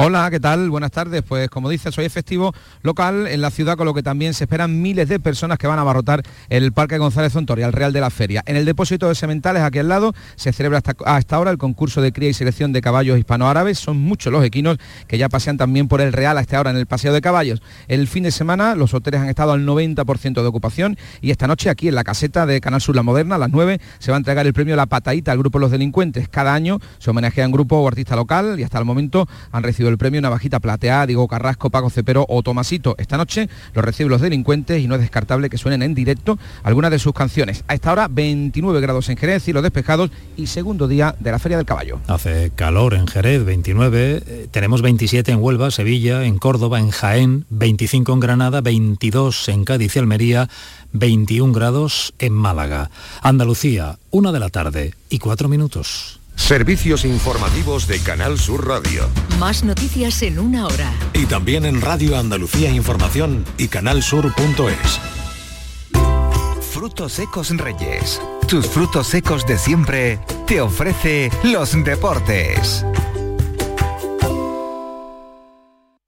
Hola, ¿qué tal? Buenas tardes. Pues como dices, hoy es festivo local en la ciudad, con lo que también se esperan miles de personas que van a abarrotar el Parque González Zontoria, el Real de la Feria. En el depósito de sementales, aquí al lado, se celebra hasta, hasta ahora el concurso de cría y selección de caballos hispanoárabes. Son muchos los equinos que ya pasean también por el Real hasta ahora en el Paseo de Caballos. El fin de semana los hoteles han estado al 90% de ocupación y esta noche aquí en la caseta de Canal Sur La Moderna, a las 9, se va a entregar el premio La Patadita al grupo Los Delincuentes. Cada año se homenajea a un grupo o artista local y hasta el momento han recibido el premio Navajita Plateada, Diego Carrasco, Paco Cepero o Tomasito. Esta noche lo reciben los delincuentes y no es descartable que suenen en directo algunas de sus canciones. A esta hora 29 grados en Jerez, cielos despejados y segundo día de la Feria del Caballo. Hace calor en Jerez, 29, eh, tenemos 27 en Huelva, Sevilla, en Córdoba, en Jaén, 25 en Granada, 22 en Cádiz y Almería, 21 grados en Málaga. Andalucía, una de la tarde y cuatro minutos. Servicios informativos de Canal Sur Radio. Más noticias en una hora. Y también en Radio Andalucía Información y canalsur.es. Frutos secos Reyes. Tus frutos secos de siempre te ofrece los deportes.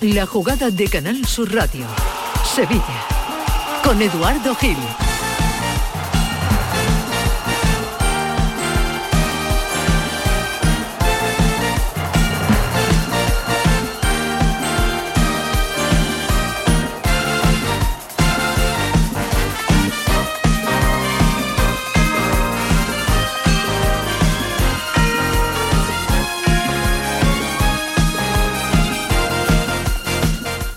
La jugada de Canal Sur Radio. Sevilla. Con Eduardo Gil.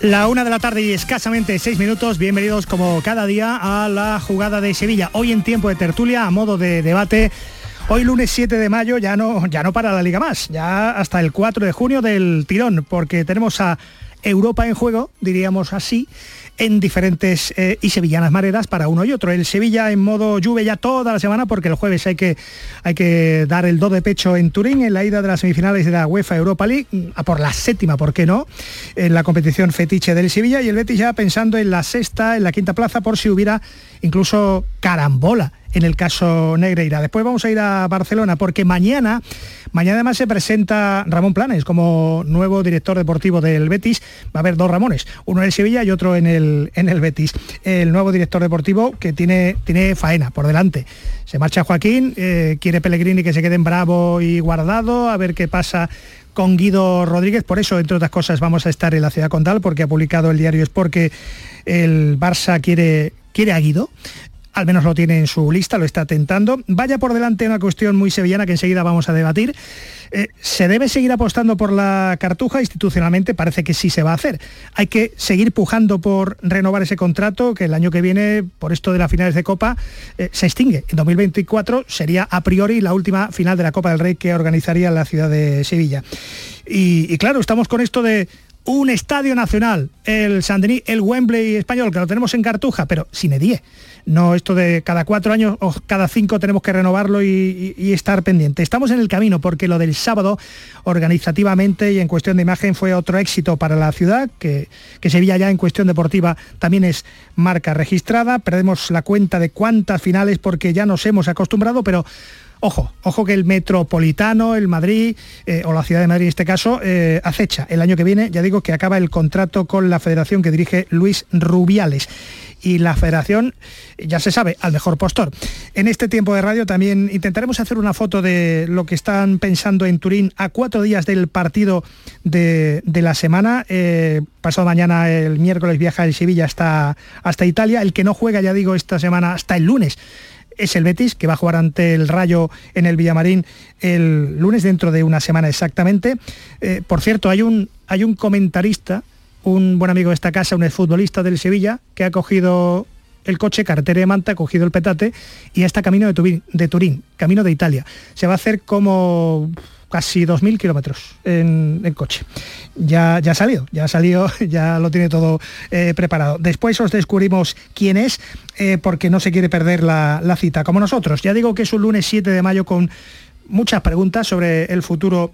La una de la tarde y escasamente seis minutos, bienvenidos como cada día a la jugada de Sevilla. Hoy en tiempo de tertulia, a modo de debate. Hoy lunes 7 de mayo ya no, ya no para la liga más, ya hasta el 4 de junio del tirón, porque tenemos a Europa en juego, diríamos así, en diferentes eh, y sevillanas maneras para uno y otro. El Sevilla en modo lluvia ya toda la semana porque el jueves hay que, hay que dar el do de pecho en Turín en la ida de las semifinales de la UEFA Europa League, a por la séptima, ¿por qué no? En la competición fetiche del Sevilla y el Betis ya pensando en la sexta, en la quinta plaza por si hubiera incluso carambola en el caso Negreira. Después vamos a ir a Barcelona porque mañana, mañana además se presenta Ramón Planes como nuevo director deportivo del Betis. Va a haber dos Ramones, uno en el Sevilla y otro en el, en el Betis. El nuevo director deportivo que tiene, tiene faena por delante. Se marcha Joaquín, eh, quiere Pellegrini que se quede en Bravo y guardado, a ver qué pasa con Guido Rodríguez. Por eso, entre otras cosas, vamos a estar en la ciudad condal, porque ha publicado el diario Es porque el Barça quiere, quiere a Guido al menos lo tiene en su lista, lo está tentando. Vaya por delante una cuestión muy sevillana que enseguida vamos a debatir. Eh, ¿Se debe seguir apostando por la cartuja? Institucionalmente parece que sí se va a hacer. Hay que seguir pujando por renovar ese contrato que el año que viene, por esto de las finales de Copa, eh, se extingue. En 2024 sería a priori la última final de la Copa del Rey que organizaría la ciudad de Sevilla. Y, claro, estamos con esto de un estadio nacional, el Saint-Denis, el Wembley español, que lo tenemos en Cartuja, pero sin Edie. No esto de cada cuatro años o cada cinco tenemos que renovarlo y, estar pendiente. Estamos en el camino porque lo del sábado organizativamente y en cuestión de imagen fue otro éxito para la ciudad, que, que Sevilla ya en cuestión deportiva también es marca registrada. Perdemos la cuenta de cuántas finales porque ya nos hemos acostumbrado, pero Ojo, ojo que el Metropolitano, el Madrid, eh, o la ciudad de Madrid en este caso, eh, acecha. El año que viene, ya digo que acaba el contrato con la federación que dirige Luis Rubiales y la federación, ya se sabe, al mejor postor. En este tiempo de radio también intentaremos hacer una foto de lo que están pensando en Turín a cuatro días del partido de, la semana. Eh, pasado mañana, el miércoles, viaja el Sevilla hasta, hasta Italia. El que no juega, ya digo, esta semana hasta el lunes es el Betis, que va a jugar ante el Rayo en el Villamarín el lunes, dentro de una semana exactamente. Eh, por cierto, hay un, hay un comentarista, un buen amigo de esta casa, un exfutbolista del Sevilla, que ha cogido el coche, carretera de Manta, ha cogido el petate y está camino de de Turín, camino de Italia. Se va a hacer como casi 2.000 kilómetros en, coche. Ya, ya ha salido, ya ha salido, ya lo tiene todo eh, preparado. Después os descubrimos quién es, eh, porque no se quiere perder la, cita, como nosotros. Ya digo que es un lunes 7 de mayo con muchas preguntas sobre el futuro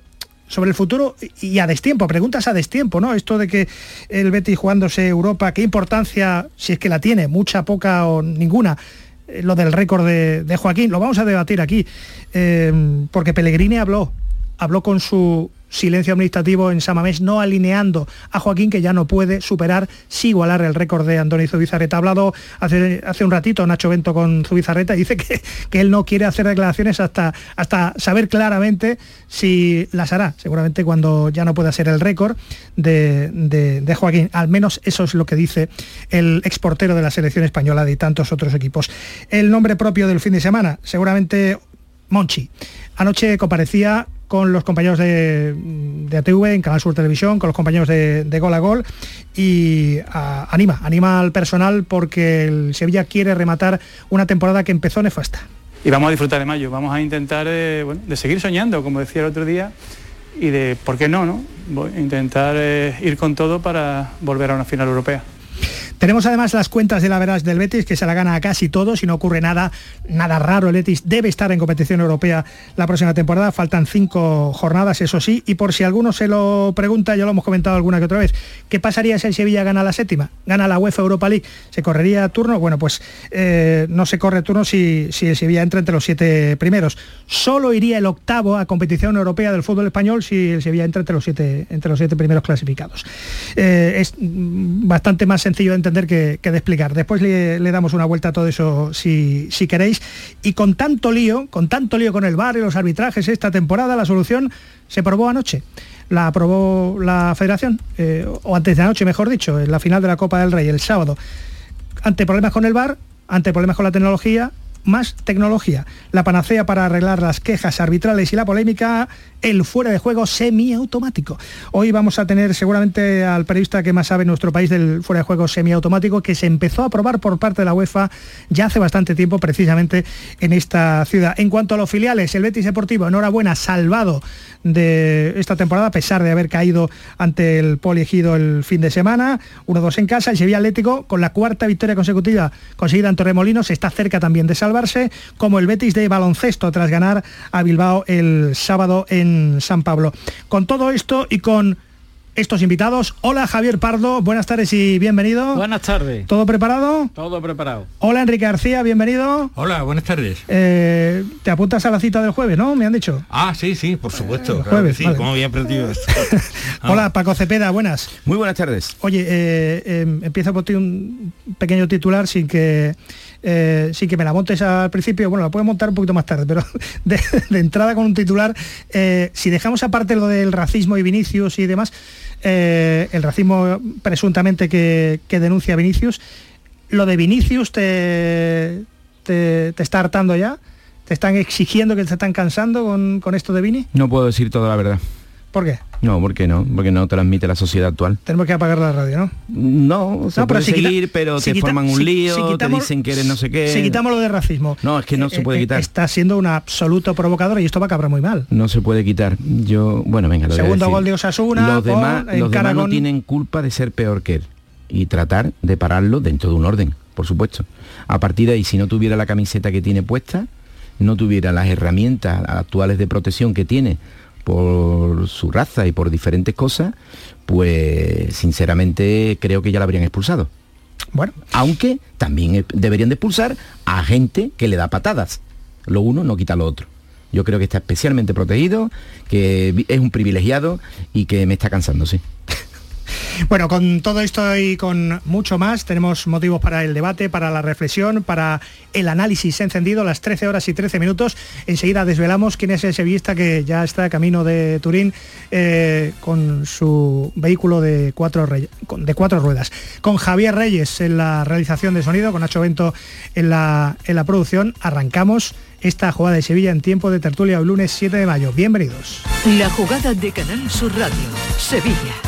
sobre el futuro y a destiempo, preguntas a destiempo, ¿no? Esto de que el Betis jugándose Europa, qué importancia, si es que la tiene, mucha, poca o ninguna, eh, lo del récord de, Joaquín, lo vamos a debatir aquí, porque Pellegrini habló habló con su silencio administrativo en Samamés, no alineando a Joaquín, que ya no puede superar, si igualar el récord de Antonio Zubizarreta. Ha hablado hace, hace un ratito Nacho Bento con Zubizarreta y dice que, que, él no quiere hacer declaraciones hasta, hasta saber claramente si las hará, seguramente cuando ya no pueda ser el récord de, de, Joaquín. Al menos eso es lo que dice el exportero de la selección española de tantos otros equipos. El nombre propio del fin de semana, seguramente Monchi. Anoche comparecía con los compañeros de, ATV en Canal Sur Televisión, con los compañeros de, Gol a Gol y anima, anima al personal porque el Sevilla quiere rematar una temporada que empezó nefasta. Y vamos a disfrutar de mayo, vamos a intentar eh, de seguir soñando, como decía el otro día, y de, ¿por qué no? no? Intentar eh, ir con todo para volver a una final europea. Tenemos además las cuentas de la veras del Betis, que se la gana a casi todo, si no ocurre nada, nada raro. El Betis debe estar en competición europea la próxima temporada. Faltan cinco jornadas, eso sí. Y por si alguno se lo pregunta, ya lo hemos comentado alguna que otra vez, ¿qué pasaría si el Sevilla gana la séptima? ¿Gana la UEFA Europa League? ¿Se correría turno? Bueno, pues eh, no se corre turno si, si el Sevilla entra entre los siete primeros. Solo iría el octavo a competición europea del fútbol español si el Sevilla entra entre los siete, entre los siete primeros clasificados. Eh, es bastante más sencillo de entender que, de explicar. Después le, damos una vuelta a todo eso si, queréis. Y con tanto lío, con tanto lío con el bar y los arbitrajes esta temporada, la solución se probó anoche. La aprobó la federación, eh, o antes de anoche, mejor dicho, en la final de la Copa del Rey, el sábado. Ante problemas con el bar, ante problemas con la tecnología, más tecnología. La panacea para arreglar las quejas arbitrales y la polémica, el fuera de juego semiautomático. Hoy vamos a tener seguramente al periodista que más sabe en nuestro país del fuera de juego semiautomático que se empezó a probar por parte de la UEFA ya hace bastante tiempo precisamente en esta ciudad. En cuanto a los filiales, el Betis Deportivo, enhorabuena, salvado de esta temporada a pesar de haber caído ante el Poliegido el fin de semana, 1-2 en casa, el Sevilla Atlético con la cuarta victoria consecutiva conseguida en Torremolinos está cerca también de salvarse, como el Betis de baloncesto tras ganar a Bilbao el sábado en San Pablo. Con todo esto y con estos invitados. Hola Javier Pardo, buenas tardes y bienvenido. Buenas tardes. ¿Todo preparado? Todo preparado. Hola Enrique García, bienvenido. Hola, buenas tardes. Eh, ¿Te apuntas a la cita del jueves, no? Me han dicho. Ah, sí, sí, por supuesto. jueves, sí, como había perdido esto. Hola Paco Cepeda, buenas. Muy buenas tardes. Oye, eh, eh, empiezo por ti un pequeño titular sin que eh, sí que me la montes al principio, bueno, la puedo montar un poquito más tarde, pero de, entrada con un titular, eh, si dejamos aparte lo del racismo y Vinicius y demás, eh, el racismo presuntamente que, denuncia Vinicius, lo de Vinicius te, te, está hartando ya, te están exigiendo que te están cansando con, con esto de Vini. No puedo decir toda la verdad. ¿Por qué? No, porque no, porque no transmite la sociedad actual. Tenemos que apagar la radio, ¿no? No, se puede seguir, pero te forman un lío, te dicen que eres no sé qué. Si quitamos lo de racismo. No, es que no eh, se puede eh, quitar. Está siendo un absoluto provocador y esto va a cabrar muy mal. No se puede quitar. Yo, bueno, venga, lo Segundo gol de Osasuna. Los demás, los demás no tienen culpa de ser peor que él y tratar de pararlo dentro de un orden por supuesto. A partir de ahí, si no tuviera la camiseta que tiene puesta, no tuviera las herramientas actuales de protección que tiene por su raza y por diferentes cosas, pues sinceramente creo que ya la habrían expulsado. Bueno. Aunque también deberían de expulsar a gente que le da patadas. Lo uno no quita lo otro. Yo creo que está especialmente protegido, que es un privilegiado y que me está cansando, sí. Bueno, con todo esto y con mucho más, tenemos motivos para el debate, para la reflexión, para el análisis encendido, las 13 horas y 13 minutos. Enseguida desvelamos quién es ese vista que ya está camino de Turín eh, con su vehículo de cuatro, de cuatro ruedas. Con Javier Reyes en la realización de sonido, con Nacho Bento en la, en la producción, arrancamos esta jugada de Sevilla en tiempo de tertulia el lunes 7 de mayo. Bienvenidos. La jugada de Canal Sur Radio, Sevilla.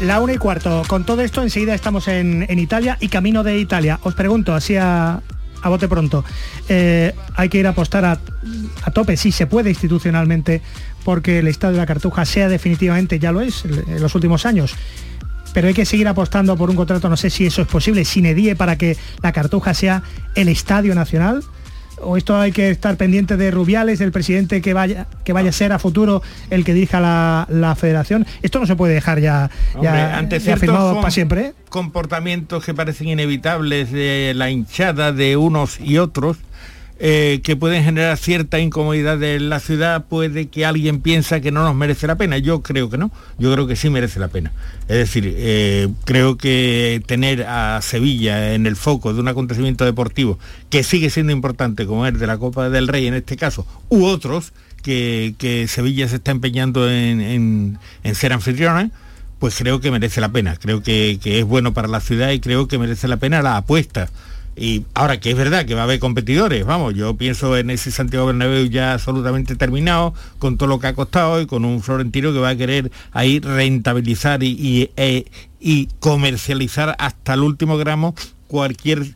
La una y cuarto. Con todo esto enseguida estamos en, Italia y camino de Italia. Os pregunto, así a, bote pronto, eh, hay que ir a apostar a, tope, si se puede institucionalmente, porque el Estadio de la Cartuja sea definitivamente, ya lo es, en los últimos años, pero hay que seguir apostando por un contrato, no sé si eso es posible, sin edie para que la Cartuja sea el estadio nacional o esto hay que estar pendiente de Rubiales, del presidente que vaya, que vaya a ser a futuro el que dirija la, federación. Esto no se puede dejar ya, ante firmado para siempre. ¿eh? Comportamientos que parecen inevitables de la hinchada de unos y otros eh, que pueden generar cierta incomodidad en la ciudad, puede que alguien piensa que no nos merece la pena. Yo creo que no, yo creo que sí merece la pena. Es decir, eh, creo que tener a Sevilla en el foco de un acontecimiento deportivo que sigue siendo importante, como es de la Copa del Rey en este caso, u otros, que, Sevilla se está empeñando en, ser anfitriona, pues creo que merece la pena. Creo que es bueno para la ciudad y creo que merece la pena la apuesta y ahora que es verdad que va a haber competidores, vamos, yo pienso en ese Santiago Bernabéu ya absolutamente terminado, con todo lo que ha costado y con un Florentino que va a querer ahí rentabilizar y, e, comercializar hasta el último gramo cualquier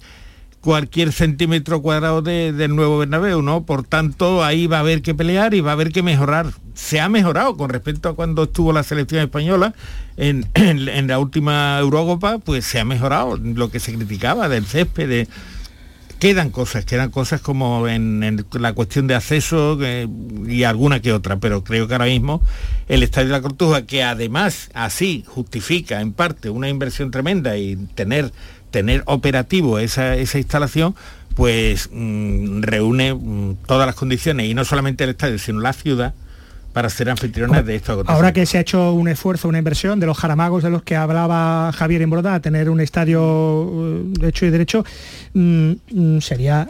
cualquier centímetro cuadrado del nuevo Bernabéu, ¿no? Por tanto, ahí va a haber que pelear y va a haber que mejorar. Se ha mejorado con respecto a cuando estuvo la selección española en, la última Eurocopa, pues se ha mejorado lo que se criticaba del césped, quedan cosas, quedan cosas como en, la cuestión de acceso y alguna que otra, pero creo que ahora mismo el Estadio de la Cortuja, que además así justifica en parte una inversión tremenda y tener tener operativo esa, instalación, pues mm, reúne mm, todas las condiciones, y no solamente el estadio, sino la ciudad, para ser anfitriones de esto. Ahora que se ha hecho un esfuerzo, una inversión de los jaramagos de los que hablaba Javier Embroda, tener un estadio eh, de hecho y derecho, mm, sería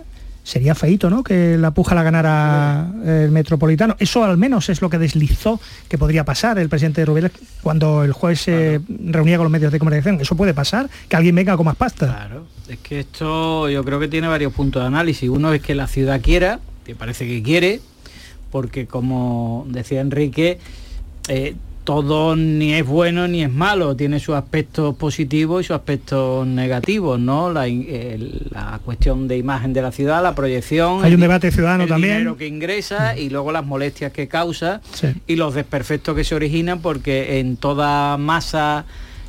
sería feito, ¿no? Que la puja la ganara el Metropolitano. Eso al menos es lo que deslizó que podría pasar el presidente de Rubiales cuando el juez se reunía con los medios de comunicación. Eso puede pasar, que alguien venga con más pasta. Claro, es que esto yo creo que tiene varios puntos de análisis. Uno es que la ciudad quiera, que parece que quiere, porque como decía Enrique, eh, todo ni es bueno ni es malo, tiene sus aspectos positivos y sus aspectos negativos, ¿no? La, cuestión de imagen de la ciudad, la proyección. Hay un debate ciudadano el también. Dinero que ingresa y luego las molestias que causa y los desperfectos que se originan porque en toda masa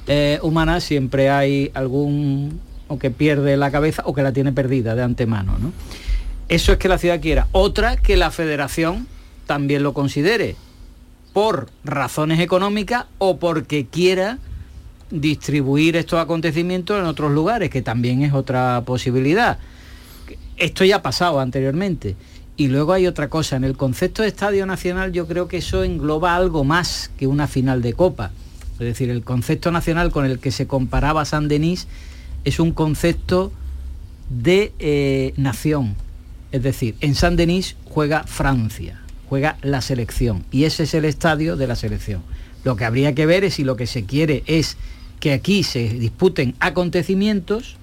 eh, humana siempre hay algún o que pierde la cabeza o que la tiene perdida de antemano. ¿no? Eso es que la ciudad quiera. Otra que la federación también lo considere por razones económicas o porque quiera distribuir estos acontecimientos en otros lugares, que también es otra posibilidad. Esto ya ha pasado anteriormente. Y luego hay otra cosa, en el concepto de Estadio Nacional yo creo que eso engloba algo más que una final de Copa. Es decir, el concepto nacional con el que se comparaba San Denis es un concepto de eh, nación. Es decir, en San Denis juega Francia, juega la selección y ese es el estadio de la selección. Lo que habría que ver es si lo que se quiere es que aquí se disputen acontecimientos,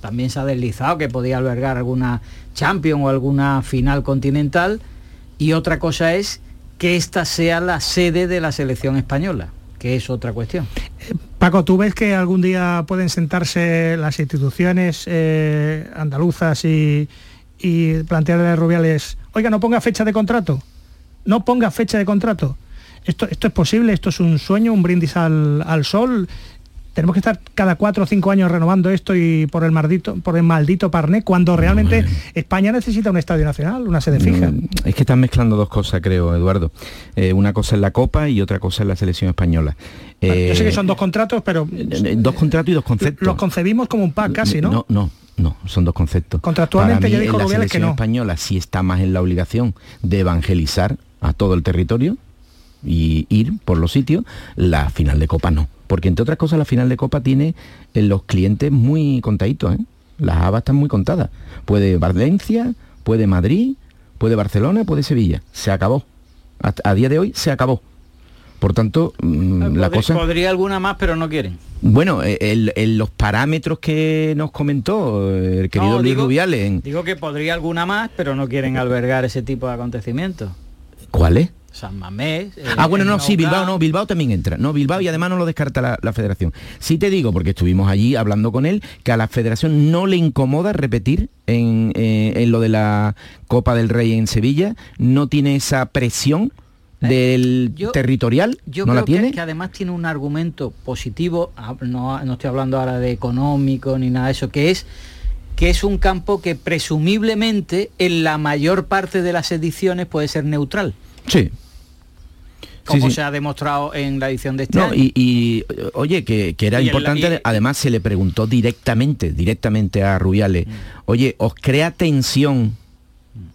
también se ha deslizado que podía albergar alguna Champions o alguna final continental, y otra cosa es que esta sea la sede de la selección española, que es otra cuestión. Paco, ¿tú ves que algún día pueden sentarse las instituciones eh, andaluzas y, y plantearle a Rubiales, oiga, no ponga fecha de contrato? No ponga fecha de contrato. Esto, esto es posible, esto es un sueño, un brindis al, al sol tenemos que estar cada cuatro o cinco años renovando esto y por el maldito, por el maldito Parné, cuando realmente España necesita un estadio nacional, una sede fija. Mm, es que están mezclando dos cosas, creo, Eduardo. Eh, una cosa es la Copa y otra cosa es la selección española. Yo sé que eh, son dos contratos, pero... Eh, dos contratos y dos conceptos. Los concebimos como un pack casi, ¿no? No, no, no, son dos conceptos. Contractualmente ya dijo la selección española sí está más en la obligación de evangelizar a todo el territorio y ir por los sitios, la final de Copa no porque entre otras cosas la final de Copa tiene eh, los clientes muy contaditos, ¿eh? las habas están muy contadas. Puede Valencia, puede Madrid, puede Barcelona, puede Sevilla. Se acabó. A, día de hoy se acabó. Por tanto, mm, la cosa... Podría alguna más, pero no quieren. Bueno, eh, los parámetros que nos comentó el querido Luis Rubiales... Digo que podría alguna más, pero no quieren albergar ese tipo de acontecimientos. ¿Cuáles? San Mamés. ah, bueno, no, sí, Bilbao no, Bilbao también entra. No, Bilbao y además no lo descarta la, federación. Sí te digo, porque estuvimos allí hablando con él, que a la federación no le incomoda repetir en, eh, lo de la Copa del Rey en Sevilla, no tiene esa presión eh, del territorial, yo no creo la tiene. Que, además tiene un argumento positivo, ah, no, no estoy hablando ahora de económico ni nada de eso, que es que es un campo que presumiblemente en la mayor parte de las ediciones puede ser neutral. Sí, como se ha demostrado en la edición de este año. Y, oye, que, era importante, además se le preguntó directamente, directamente a Rubiales, mm. oye, ¿os crea tensión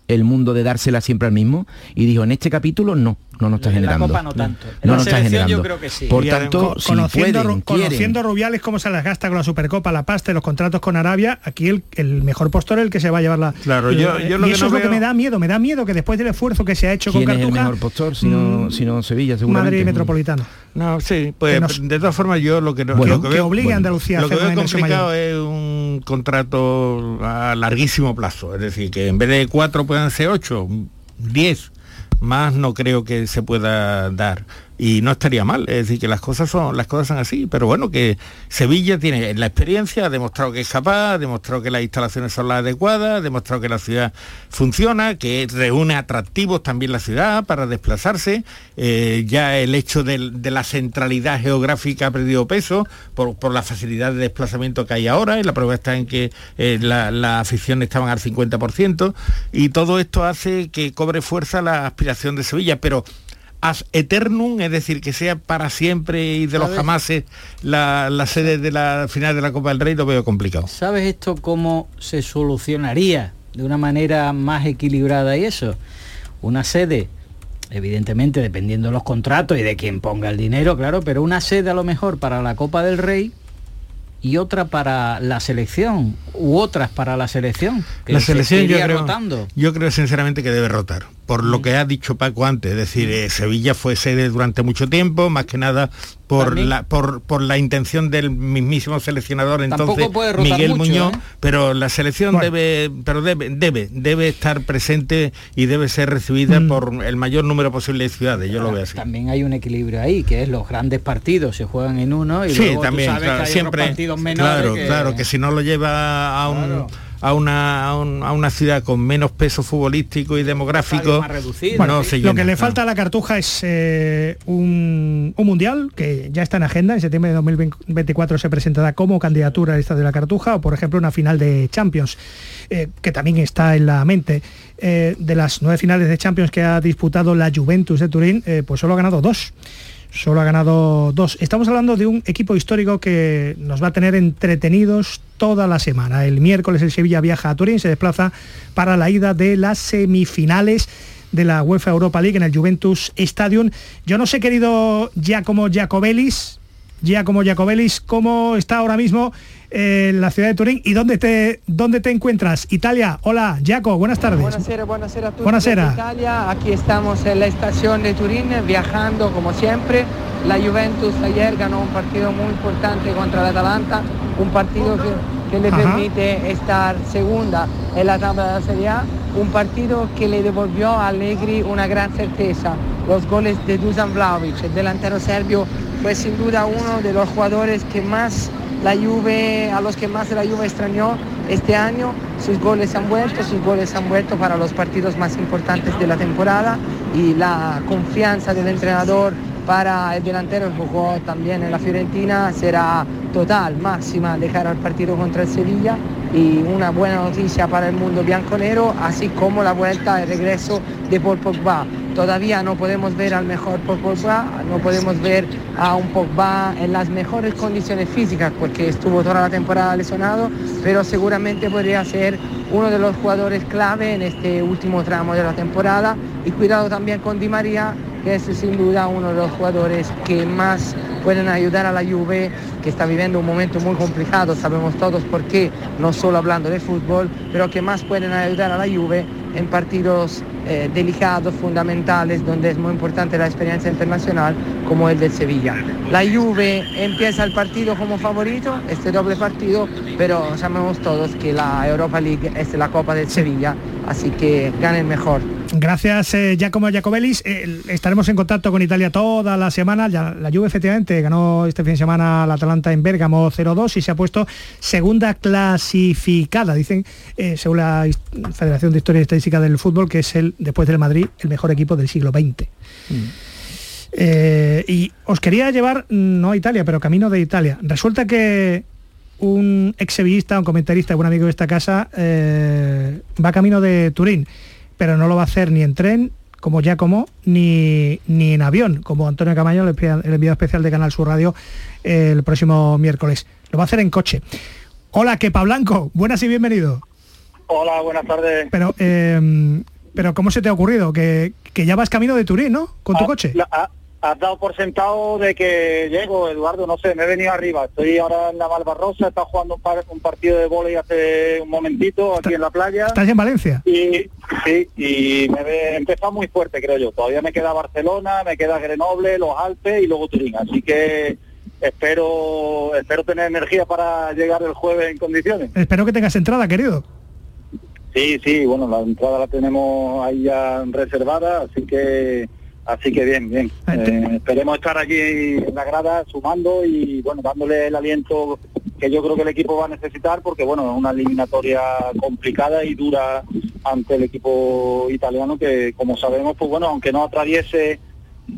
el mundo de dársela siempre al mismo? Y dijo, en este capítulo no no nos está generando. La Copa no tanto. No, nos está generando. Yo creo que sí. Por tanto, si conociendo, pueden, conociendo Rubiales cómo se las gasta con la Supercopa, la pasta y los contratos con Arabia, aquí el, el mejor postor es el que se va a llevar la. Claro, yo, yo lo y eso es lo que me da miedo, me da miedo que después del esfuerzo que se ha hecho con Cartuja. Es el mejor postor, si no, mm, si no Sevilla, seguramente. Madrid Metropolitano. No, sí, pues de todas formas yo lo que no bueno, lo que, que obligue a Andalucía lo que veo complicado es un contrato a larguísimo plazo, es decir, que en vez de cuatro puedan ser ocho, diez más no creo que se pueda dar y no estaría mal, es decir, que las cosas son, las cosas son así, pero bueno, que Sevilla tiene la experiencia, ha demostrado que es capaz, ha demostrado que las instalaciones son las adecuadas, ha demostrado que la ciudad funciona, que reúne atractivos también la ciudad para desplazarse, eh, ya el hecho de, la centralidad geográfica ha perdido peso por, la facilidad de desplazamiento que hay ahora, y la prueba está en que eh, la, la afición estaban al 50%, y todo esto hace que cobre fuerza la aspiración de Sevilla, pero as eternum, es decir, que sea para siempre y de los jamases la, la, sede de la final de la Copa del Rey, lo veo complicado. ¿Sabes esto cómo se solucionaría de una manera más equilibrada y eso? Una sede, evidentemente dependiendo de los contratos y de quién ponga el dinero, claro, pero una sede a lo mejor para la Copa del Rey y otra para la selección u otras para la selección. la selección yo creo, yo creo sinceramente que debe rotar por lo que ha dicho Paco antes, es decir, eh, Sevilla fue sede durante mucho tiempo, más que nada por la por, por, la intención del mismísimo seleccionador entonces Miguel Muñoz, ¿eh? pero la selección debe pero debe debe debe estar presente y debe ser recibida mm. por el mayor número posible de ciudades, yo lo veo así. También hay un equilibrio ahí, que es los grandes partidos se juegan en uno y sí, luego también, tú sabes que hay siempre, partidos menores claro, claro, que si no lo lleva a un a una, a, una ciudad con menos peso futbolístico y demográfico. Bueno, lo que le falta a la Cartuja es eh, un, mundial que ya está en agenda. En septiembre de 2024 se presentará como candidatura al Estadio de la Cartuja o, por ejemplo, una final de Champions, eh, que también está en la mente. Eh, de las nueve finales de Champions que ha disputado la Juventus de Turín, pues solo ha ganado dos solo ha ganado dos. Estamos hablando de un equipo histórico que nos va a tener entretenidos toda la semana. El miércoles el Sevilla viaja a Turín, se desplaza para la ida de las semifinales de la UEFA Europa League en el Juventus Stadium. Yo no sé, querido Giacomo Giacobelis, Giacomo Giacobelis, cómo está ahora mismo en la ciudad de Turín y dónde te, dónde te encuentras. Italia, hola, Jaco, buenas tardes. Buenas buenas a todos. Buenas Italia, aquí estamos en la estación de Turín, viajando como siempre. La Juventus ayer ganó un partido muy importante contra la Atalanta, un partido que, le permite estar segunda en la tabla de la Serie A, un partido que le devolvió a Allegri una gran certeza. Los goles de Dusan Vlaovic, el delantero serbio, fue sin duda uno de los jugadores que más la Juve, a los que más la Juve extrañó este año, sus goles han vuelto, sus goles han vuelto para los partidos más importantes de la temporada y la confianza del entrenador para el delantero que jugó también en la Fiorentina será total, máxima de cara al partido contra el Sevilla y una buena noticia para el mundo bianconero, así como la vuelta, el regreso de Paul Pogba Todavía no podemos ver al mejor Pogba, no podemos ver a un Pogba en las mejores condiciones físicas porque estuvo toda la temporada lesionado, pero seguramente podría ser uno de los jugadores clave en este último tramo de la temporada. Y cuidado también con Di María, que es sin duda uno de los jugadores que más pueden ayudar a la Juve, que está viviendo un momento muy complicado, sabemos todos por qué, no solo hablando de fútbol, pero que más pueden ayudar a la Juve en partidos eh, delicados, fundamentales, donde es muy importante la experiencia internacional, como el de Sevilla. La Juve empieza el partido como favorito, este doble partido, pero sabemos todos que la Europa League es la Copa del Sevilla, así que ganen mejor. Gracias, eh, Giacomo Giacobelis. Eh, estaremos en contacto con Italia toda la semana. Ya, la Juve efectivamente ganó este fin de semana la Atalanta en Bérgamo 0-2 y se ha puesto segunda clasificada, dicen, eh, según la Federación de Historia y Estadística del Fútbol, que es el, después del Madrid, el mejor equipo del siglo XX. Mm. y os quería llevar, no a Italia, pero camino de Italia. Resulta que un ex un comentarista, un amigo de esta casa, va camino de Turín pero no lo va a hacer ni en tren, como ya como, ni, ni en avión, como Antonio Camaño, el enviado especial de Canal Sur Radio, el próximo miércoles. Lo va a hacer en coche. Hola, Kepa Blanco, buenas y bienvenido. Hola, buenas tardes. Pero, em, pero ¿cómo se te ha ocurrido? Que, que, ya vas camino de Turín, ¿no? Con tu ah, coche has dado por sentado de que llego, Eduardo, no sé, me he venido arriba. Estoy ahora en la Malvarrosa, estado jugando un, partido de volei hace un momentito aquí en la playa. ¿Estás en Valencia? Y sí, y me he empezado muy fuerte, creo yo. Todavía me queda Barcelona, me queda Grenoble, los Alpes y luego Turín. Así que espero espero tener energía para llegar el jueves en condiciones. Espero que tengas entrada, querido. Sí, sí, bueno, la entrada la tenemos ahí ya reservada, así que Así que bien, bien. Ah, eh, esperemos estar aquí en la grada sumando y bueno, dándole el aliento que yo creo que el equipo va a necesitar porque bueno, es una eliminatoria complicada y dura ante el equipo italiano que como sabemos, pues bueno, aunque no atraviese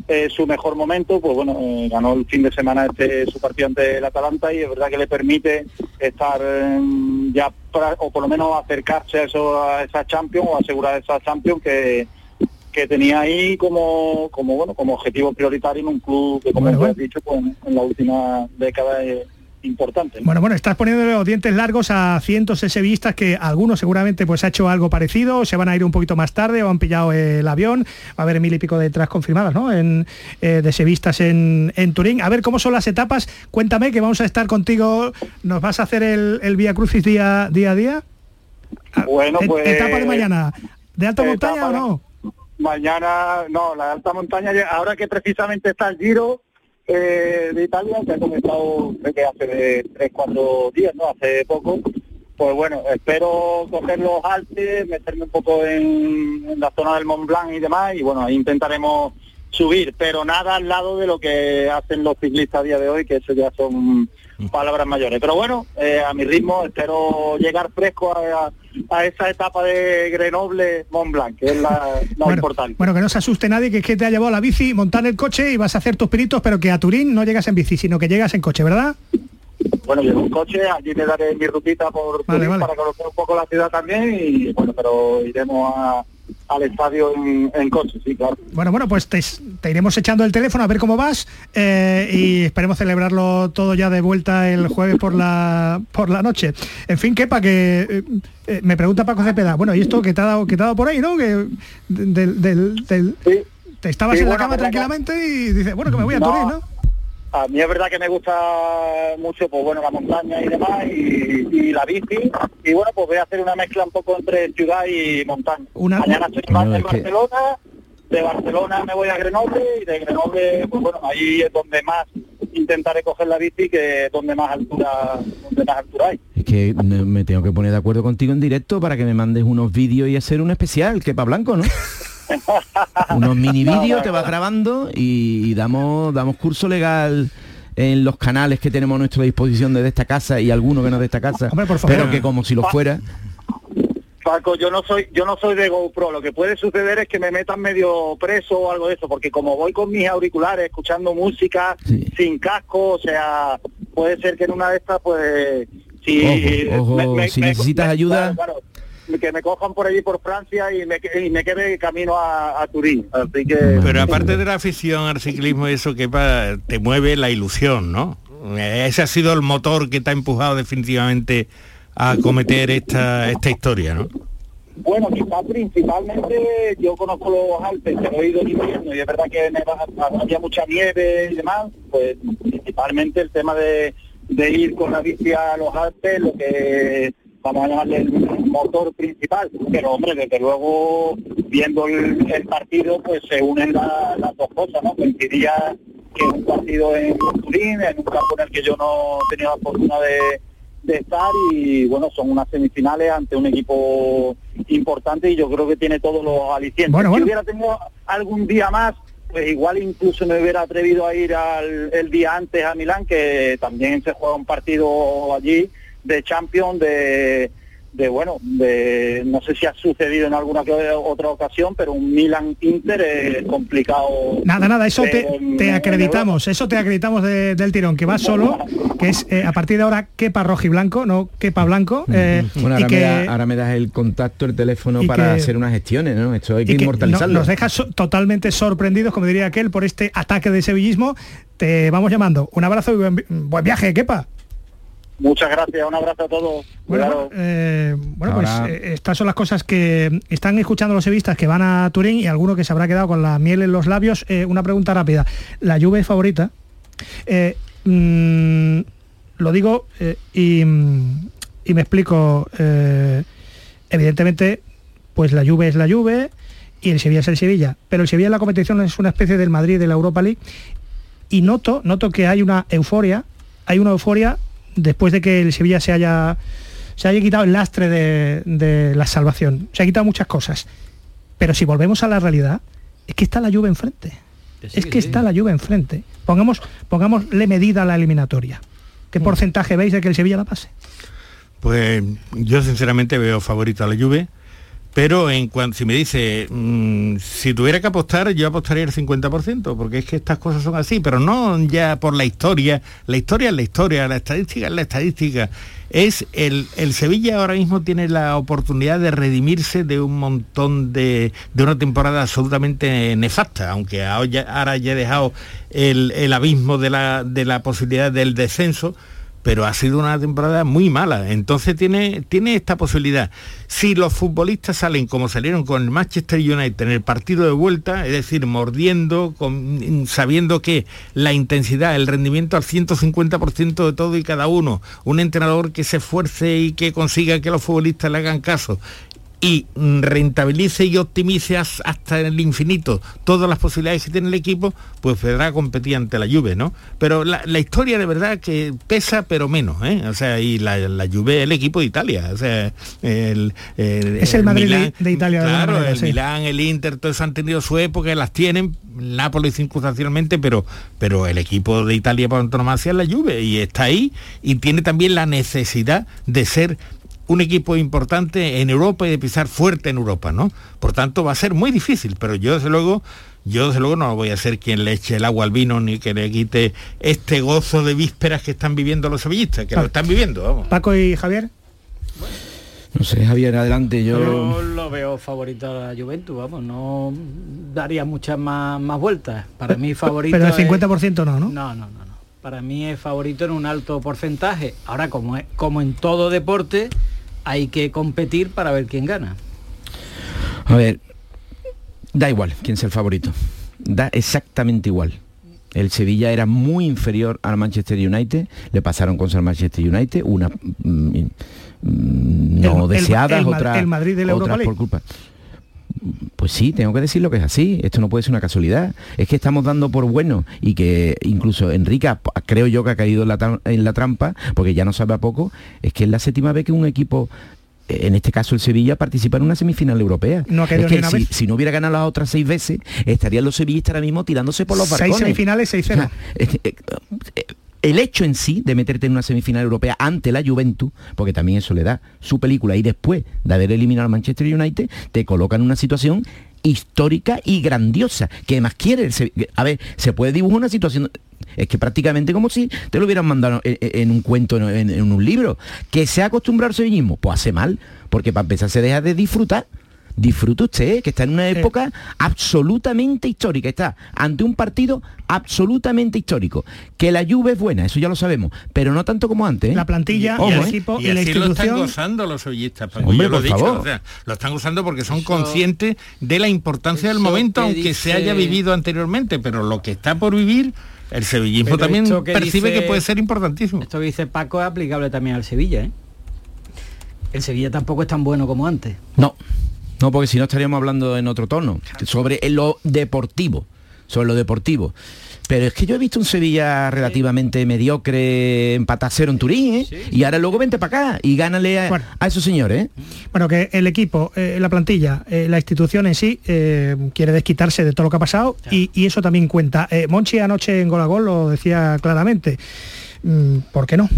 eh, su mejor momento, pues bueno, eh, ganó el fin de semana este su partido ante el Atalanta y es verdad que le permite estar ya o por lo menos acercarse a, eso, a esa Champions o asegurar esa Champions que que tenía ahí como, como bueno como objetivo prioritario en un club que como has dicho pues, en la última década importante. Bueno, bueno, estás poniendo los dientes largos a cientos de sevillistas que algunos seguramente pues ha hecho algo parecido, se van a ir un poquito más tarde o han pillado el avión, va a haber mil y pico de detrás confirmadas, ¿no? En, eh, de sevillistas en, en, Turín. A ver cómo son las etapas, cuéntame que vamos a estar contigo, ¿nos vas a hacer el, el Vía Crucis día, día a día? Bueno, pues... ¿Etapa de mañana? ¿De alta montaña o no? Mañana, no, la alta montaña, ahora que precisamente está el Giro eh, de Italia, que ha comenzado, que hace de 3, 4 días, ¿no? Hace poco. Pues bueno, espero coger los Alpes, meterme un poco en, la zona del Mont Blanc y demás, y bueno, ahí intentaremos subir, pero nada al lado de lo que hacen los ciclistas a día de hoy, que eso ya son palabras mayores. Pero bueno, eh, a mi ritmo espero llegar fresco a, esa etapa de Grenoble Mont Blanc, que es la, importante. Bueno, que no se asuste nadie, que es que te ha llevado la bici, montar el coche y vas a hacer tus pinitos, pero que a Turín no llegas en bici, sino que llegas en coche, ¿verdad? Bueno, llevo un coche, allí me daré mi rutita por para conocer un poco la ciudad también y bueno, pero iremos al estadio en, coche, sí, claro. Bueno, bueno, pues te, iremos echando el teléfono a ver cómo vas eh, y esperemos celebrarlo todo ya de vuelta el jueves por la por la noche. En fin, que para que eh, me pregunta Paco Cepeda, bueno, ¿y esto que te ha dado, que te ha dado por ahí, no? Que del, del, te estabas en la cama tranquilamente y dices, bueno, que me voy a Turín, ¿no? A mí es verdad que me gusta mucho, pues bueno, la montaña y demás, y, la bici. Y bueno, pues voy a hacer una mezcla un poco entre ciudad y montaña. Mañana estoy en Barcelona, de Barcelona me voy a Grenoble, y de Grenoble, pues bueno, ahí es donde más intentaré coger la bici, que es donde más altura, donde más altura hay. Es que me tengo que poner de acuerdo contigo en directo para que me mandes unos vídeos y hacer un especial, que para blanco, ¿no? unos mini vídeos, te vas grabando y, damos, damos curso legal en los canales que tenemos a nuestra disposición desde esta casa y algunos que no de esta casa, pero que como si lo fuera. Paco, yo no soy, yo no soy de GoPro. Lo que puede suceder es que me metan medio preso o algo de eso, porque como voy con mis auriculares escuchando música sin casco, o sea, puede ser que en una de estas, pues, si, si necesitas ayuda que me cojan por allí por Francia y me, y me quede camino a, Turín. Así que... Pero aparte de la afición al ciclismo, eso que te mueve la ilusión, ¿no? Ese ha sido el motor que te ha empujado definitivamente a cometer esta, esta historia, ¿no? Bueno, quizás principalmente yo conozco los Alpes, pero he ido en invierno y es verdad que había mucha nieve y demás, pues principalmente el tema de, de ir con la bici a los Alpes, lo que vamos a llamarle el motor principal, pero hombre, desde luego, viendo el, partido, pues se unen las dos cosas, ¿no? Coincidía que un partido en Turín, en un campo en el que yo no tenía la fortuna de, estar y bueno, son unas semifinales ante un equipo importante y yo creo que tiene todos los alicientes. Si hubiera tenido algún día más, pues igual incluso me hubiera atrevido a ir al, el día antes a Milán, que también se juega un partido allí de Champions de, de bueno, de, no sé si ha sucedido en alguna otra ocasión, pero un Milan Inter es complicado. Nada, nada, eso te, acreditamos, eso te acreditamos del tirón, que va solo, que es eh, a partir de ahora quepa rojo y blanco, no quepa blanco. Eh, bueno, ahora, me das el contacto, el teléfono para hacer unas gestiones, ¿no? Esto hay que inmortalizarlo. nos dejas totalmente sorprendidos, como diría aquel, por este ataque de sevillismo. Te vamos llamando. Un abrazo y buen, buen viaje, quepa. Muchas gracias, un abrazo a todos. Bueno, eh, bueno pues eh, estas son las cosas que están escuchando los sevistas que van a Turín y alguno que se habrá quedado con la miel en los labios. Eh, una pregunta rápida. ¿La lluvia favorita? Mm, lo digo y, me explico. evidentemente, pues la lluvia es la lluvia y el Sevilla es el Sevilla. Pero el Sevilla en la competición es una especie del Madrid de la Europa League y noto, noto que hay una euforia, hay una euforia después de que el Sevilla se haya, se haya quitado el lastre de, la salvación. Se ha quitado muchas cosas. Pero si volvemos a la realidad, es que está la lluvia enfrente. es que está la lluvia enfrente. Pongamos, pongámosle medida a la eliminatoria. ¿Qué mm. porcentaje veis de que el Sevilla la pase? Pues yo sinceramente veo favorito a la Juve pero en cuanto, si me dice, mm, si tuviera que apostar, yo apostaría el 50%, porque es que estas cosas son así, pero no ya por la historia. La historia es la historia, la estadística es la estadística. Es el, el Sevilla ahora mismo tiene la oportunidad de redimirse de un montón de, de una temporada absolutamente nefasta, aunque ahora haya dejado el, el abismo de la, de la posibilidad del descenso pero ha sido una temporada muy mala. Entonces tiene, tiene esta posibilidad. Si los futbolistas salen como salieron con el Manchester United en el partido de vuelta, es decir, mordiendo, sabiendo que la intensidad, el rendimiento al 150% de todo y cada uno, un entrenador que se esfuerce y que consiga que los futbolistas le hagan caso y rentabilice y optimice hasta el infinito todas las posibilidades que tiene el equipo, pues podrá competir ante la Juve, ¿no? Pero la, historia de verdad que pesa, pero menos, ¿eh? O sea, y la, la Juve el equipo de Italia, o sea, el, es el, Madrid de Italia. Claro, el Milán, el Inter, todos han tenido su época, las tienen, Nápoles circunstancialmente, pero, pero el equipo de Italia por antonomasia es la Juve y está ahí y tiene también la necesidad de ser un equipo importante en Europa y de pisar fuerte en Europa, ¿no? Por tanto, va a ser muy difícil, pero yo desde luego, yo desde luego no voy a ser quien le eche el agua al vino ni que le quite este gozo de vísperas que están viviendo los sevillistas, que lo están viviendo, vamos. Paco y Javier. No sé, Javier, adelante. Yo... yo lo veo favorito a la Juventus, vamos, no daría muchas más, más vueltas. Para mí favorito. Pero el 50% no, ¿no? No, no, no, no. Para mí es favorito en un alto porcentaje. Ahora, como, es, como en todo deporte, hay que competir para ver quién gana. A ver, da igual quién es el favorito. Da exactamente igual. El Sevilla era muy inferior al Manchester United, le pasaron con el Manchester United, una mm, mm, no deseada, otra, el Madrid de la otra por culpa. Pues sí, tengo que decir lo que es así. Esto no puede ser una casualidad. Es que estamos dando por bueno y que incluso Enrique, creo yo que ha caído en la, trampa, porque ya no sabe a poco, es que es la séptima vez que un equipo en este caso el Sevilla participa en una semifinal europea. No es que si, no hubiera ganado las otras seis veces, estarían los sevillistas ahora mismo tirándose por los barcones. Seis semifinales, seis cenas el hecho en sí de meterte en una semifinal europea ante la Juventus, porque también eso le da su película, y después de haber eliminado al Manchester United, te coloca en una situación histórica y grandiosa. ¿Qué más quiere? A ver, se puede dibujar una situación... Es que prácticamente como si te lo hubieran mandado en, un cuento, en, un libro. ¿Que se ha acostumbrado al sevillismo? Pues hace mal, porque para empezar se deja de disfrutar disfrute usted, ¿eh? que está en una época absolutamente histórica, está ante un partido absolutamente histórico. Que la lluvia es buena, eso ya lo sabemos, pero no tanto como antes. ¿eh? La plantilla, y, el ¿eh? equipo y, la institución. lo están gozando los hoyistas, Hombre, lo, dicho, lo están gozando porque son conscientes de la importancia del momento, aunque se haya vivido anteriormente, pero lo que está por vivir el sevillismo también percibe que puede ser importantísimo. Esto que dice Paco es aplicable también al Sevilla, ¿eh? El Sevilla tampoco es tan bueno como antes. No, no, porque si no estaríamos hablando en otro tono, sobre lo deportivo, sobre lo deportivo. Pero es que yo he visto un Sevilla relativamente mediocre, empatar cero en Turín, ¿eh? y ahora luego vente para acá y gánale a, esos señores. ¿eh? Bueno, que el equipo, eh, la plantilla, la institución en sí quiere desquitarse de todo lo que ha pasado y, eso también cuenta. Monchi anoche en Gol a Gol lo decía claramente. Mm, ¿Por qué no?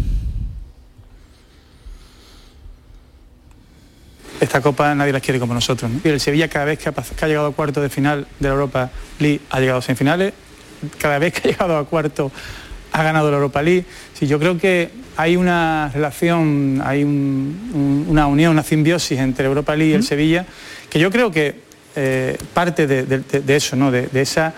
Esta copa nadie la quiere como nosotros. Y el Sevilla cada vez que ha, llegado a cuarto de final de la Europa League ha llegado a semifinales, cada vez que ha llegado a cuarto ha ganado la Europa League. Sí, yo creo que hay una relación, hay una unión, una simbiosis entre Europa League y el Sevilla, que yo creo que eh, parte de, eso, ¿no? de, esa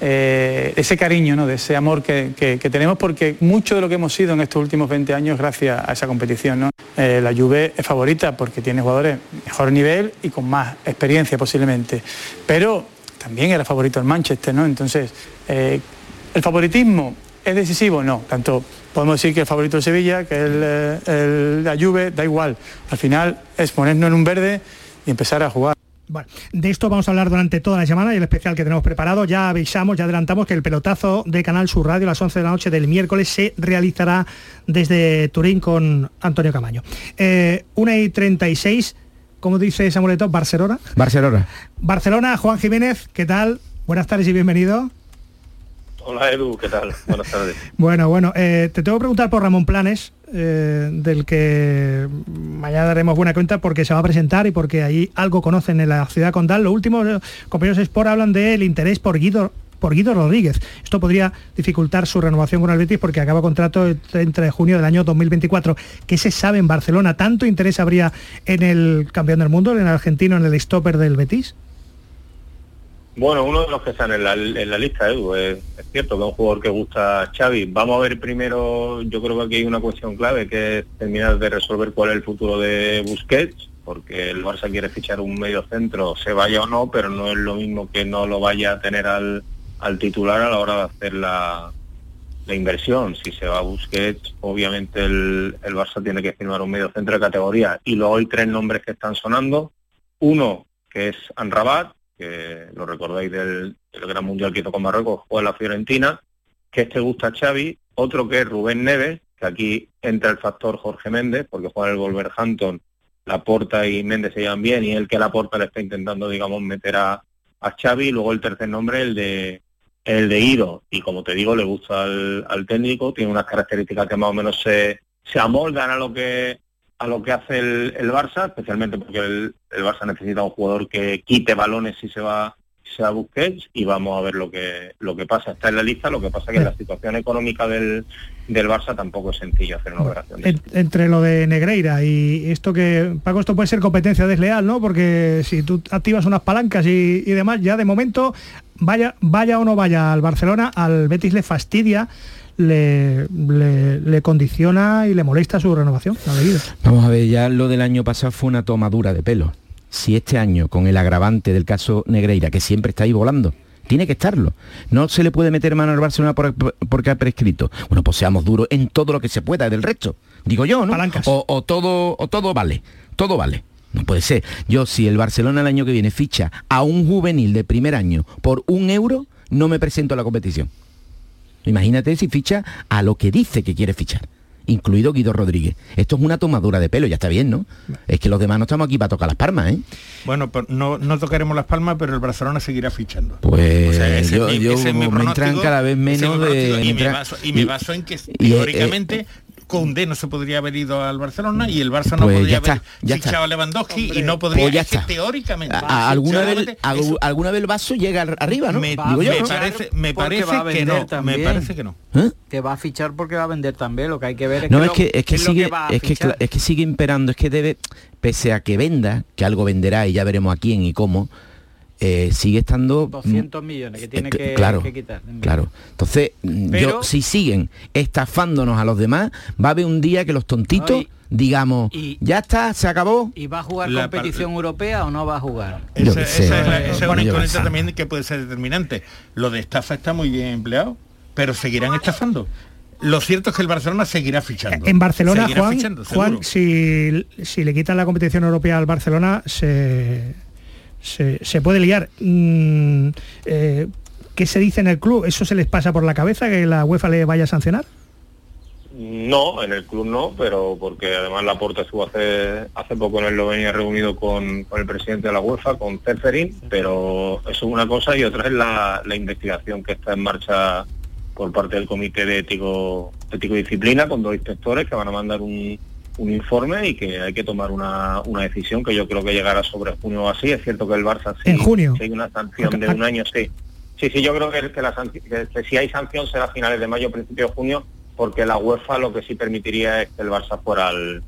eh, ese cariño, ¿no? de ese amor que, tenemos, porque mucho de lo que hemos sido en estos últimos 20 años gracias a esa competición. ¿no? Eh, la Juve es favorita porque tiene jugadores mejor nivel y con más experiencia posiblemente, pero también era favorito el Manchester, ¿no? Entonces, eh, ¿el favoritismo es decisivo? No, tanto podemos decir que el favorito es Sevilla, que el, la Juve, da igual. Al final es ponernos en un verde y empezar a jugar. Bueno, de esto vamos a hablar durante toda la semana y el especial que tenemos preparado. Ya avisamos, ya adelantamos que el pelotazo de Canal Sur Radio a las 11 de la noche del miércoles se realizará desde Turín con Antonio Camaño. Eh, 1 y 36, como dice Samuelito, Barcelona. Barcelona. Barcelona, Juan Jiménez, ¿qué tal? Buenas tardes y bienvenido. Hola Edu, ¿qué tal? Buenas tardes. bueno, bueno, eh, te tengo que preguntar por Ramón Planes, eh, del que mañana daremos buena cuenta porque se va a presentar y porque ahí algo conocen en la ciudad condal. Lo último, los compañeros Sport hablan del interés por Guido por Guido Rodríguez. Esto podría dificultar su renovación con el Betis porque acaba contrato el 30 de junio del año 2024. ¿Qué se sabe en Barcelona? ¿Tanto interés habría en el campeón del mundo, en el argentino, en el stopper del Betis? Bueno, uno de los que están en la, lista, Edu, es, cierto que es un jugador que gusta Xavi. Vamos a ver primero, yo creo que aquí hay una cuestión clave, que es terminar de resolver cuál es el futuro de Busquets, porque el Barça quiere fichar un medio centro, se vaya o no, pero no es lo mismo que no lo vaya a tener al, titular a la hora de hacer la, inversión. Si se va a Busquets, obviamente el, el Barça tiene que firmar un medio centro de categoría. Y luego hay tres nombres que están sonando, Uno, que es Anrabat, que lo recordáis del, Gran Mundial que hizo con Marruecos, juega la Fiorentina, que este gusta a Xavi. Otro que es Rubén Neves, que aquí entra el factor Jorge Méndez, porque juega el Wolverhampton, Laporta y Méndez se llevan bien, y el que Laporta le está intentando, digamos, meter a, a Xavi. Luego el tercer nombre, el de el de Ido, y como te digo, le gusta al, técnico, tiene unas características que más o menos se, se amoldan a lo que a lo que hace el, Barça, especialmente porque el, el, Barça necesita un jugador que quite balones si se va se va a Busquets y vamos a ver lo que lo que pasa. Está en la lista, lo que pasa que la situación económica del, del Barça tampoco es sencillo hacer una operación. entre lo de Negreira y esto que, Paco, esto puede ser competencia desleal, ¿no? Porque si tú activas unas palancas y, y demás, ya de momento vaya, vaya o no vaya al Barcelona, al Betis le fastidia. Le, le, condiciona y le molesta su renovación. Vamos a ver, ya lo del año pasado fue una tomadura de pelo. Si este año, con el agravante del caso Negreira, que siempre está ahí volando, tiene que estarlo. No se le puede meter mano al Barcelona porque ha prescrito. Bueno, pues seamos duros en todo lo que se pueda del resto. Digo yo, ¿no? O, o, todo, o todo vale. Todo vale. No puede ser. Yo, si el Barcelona el año que viene ficha a un juvenil de primer año por un euro, no me presento a la competición. Imagínate si ficha a lo que dice que quiere fichar incluido Guido Rodríguez. Esto es una tomadura de pelo, ya está bien, ¿no? Es que los demás no estamos aquí para tocar las palmas, ¿eh? Bueno, pues no, tocaremos las palmas, pero el Barcelona seguirá fichando. Pues yo, me entran cada vez menos de... Y me, baso, en que teóricamente Conde no se podría haber ido al Barcelona y el Barça no pues podría haber fichado a Lewandowski y no podría pues ya teóricamente alguna vez alguna vez el vaso llega arriba no me, parece me parece que no me parece que no. ¿Eh? que va a fichar porque va a vender también lo que hay que ver es no que es que es que sigue es que, es que sigue imperando es que debe pese a que venda que algo venderá y ya veremos a quién y cómo eh, sigue estando 200 millones que tiene que, claro, quitar claro. Entonces yo si siguen estafándonos a los demás va a haber un día que los tontitos digamos ya está se acabó y va a jugar competición europea o no va a jugar esa, es una incógnita también que puede ser determinante. Lo de estafa está muy bien empleado pero seguirán estafando. Lo cierto es que el Barcelona seguirá fichando. En Barcelona, Juan, si, si, le quitan la competición europea al Barcelona, se, se, puede liar. Mm, eh, ¿Qué se dice en el club? ¿Eso se les pasa por la cabeza que la UEFA le vaya a sancionar? No, en el club no, pero porque además la puerta estuvo hace, hace poco en el venía reunido con, el presidente de la UEFA, con Ceferín, pero eso es una cosa y otra es la, la investigación que está en marcha por parte del Comité de Ético, Ético y Disciplina con dos inspectores que van a mandar un, un informe y que hay que tomar una, una, decisión que yo creo que llegará sobre junio o así. Es cierto que el Barça sí, en junio. hay una sanción de un año, sí. Sí, sí, yo creo que, que, la, que, si hay sanción será a finales de mayo, principio de junio, porque la UEFA lo que sí permitiría es que el Barça fuera al,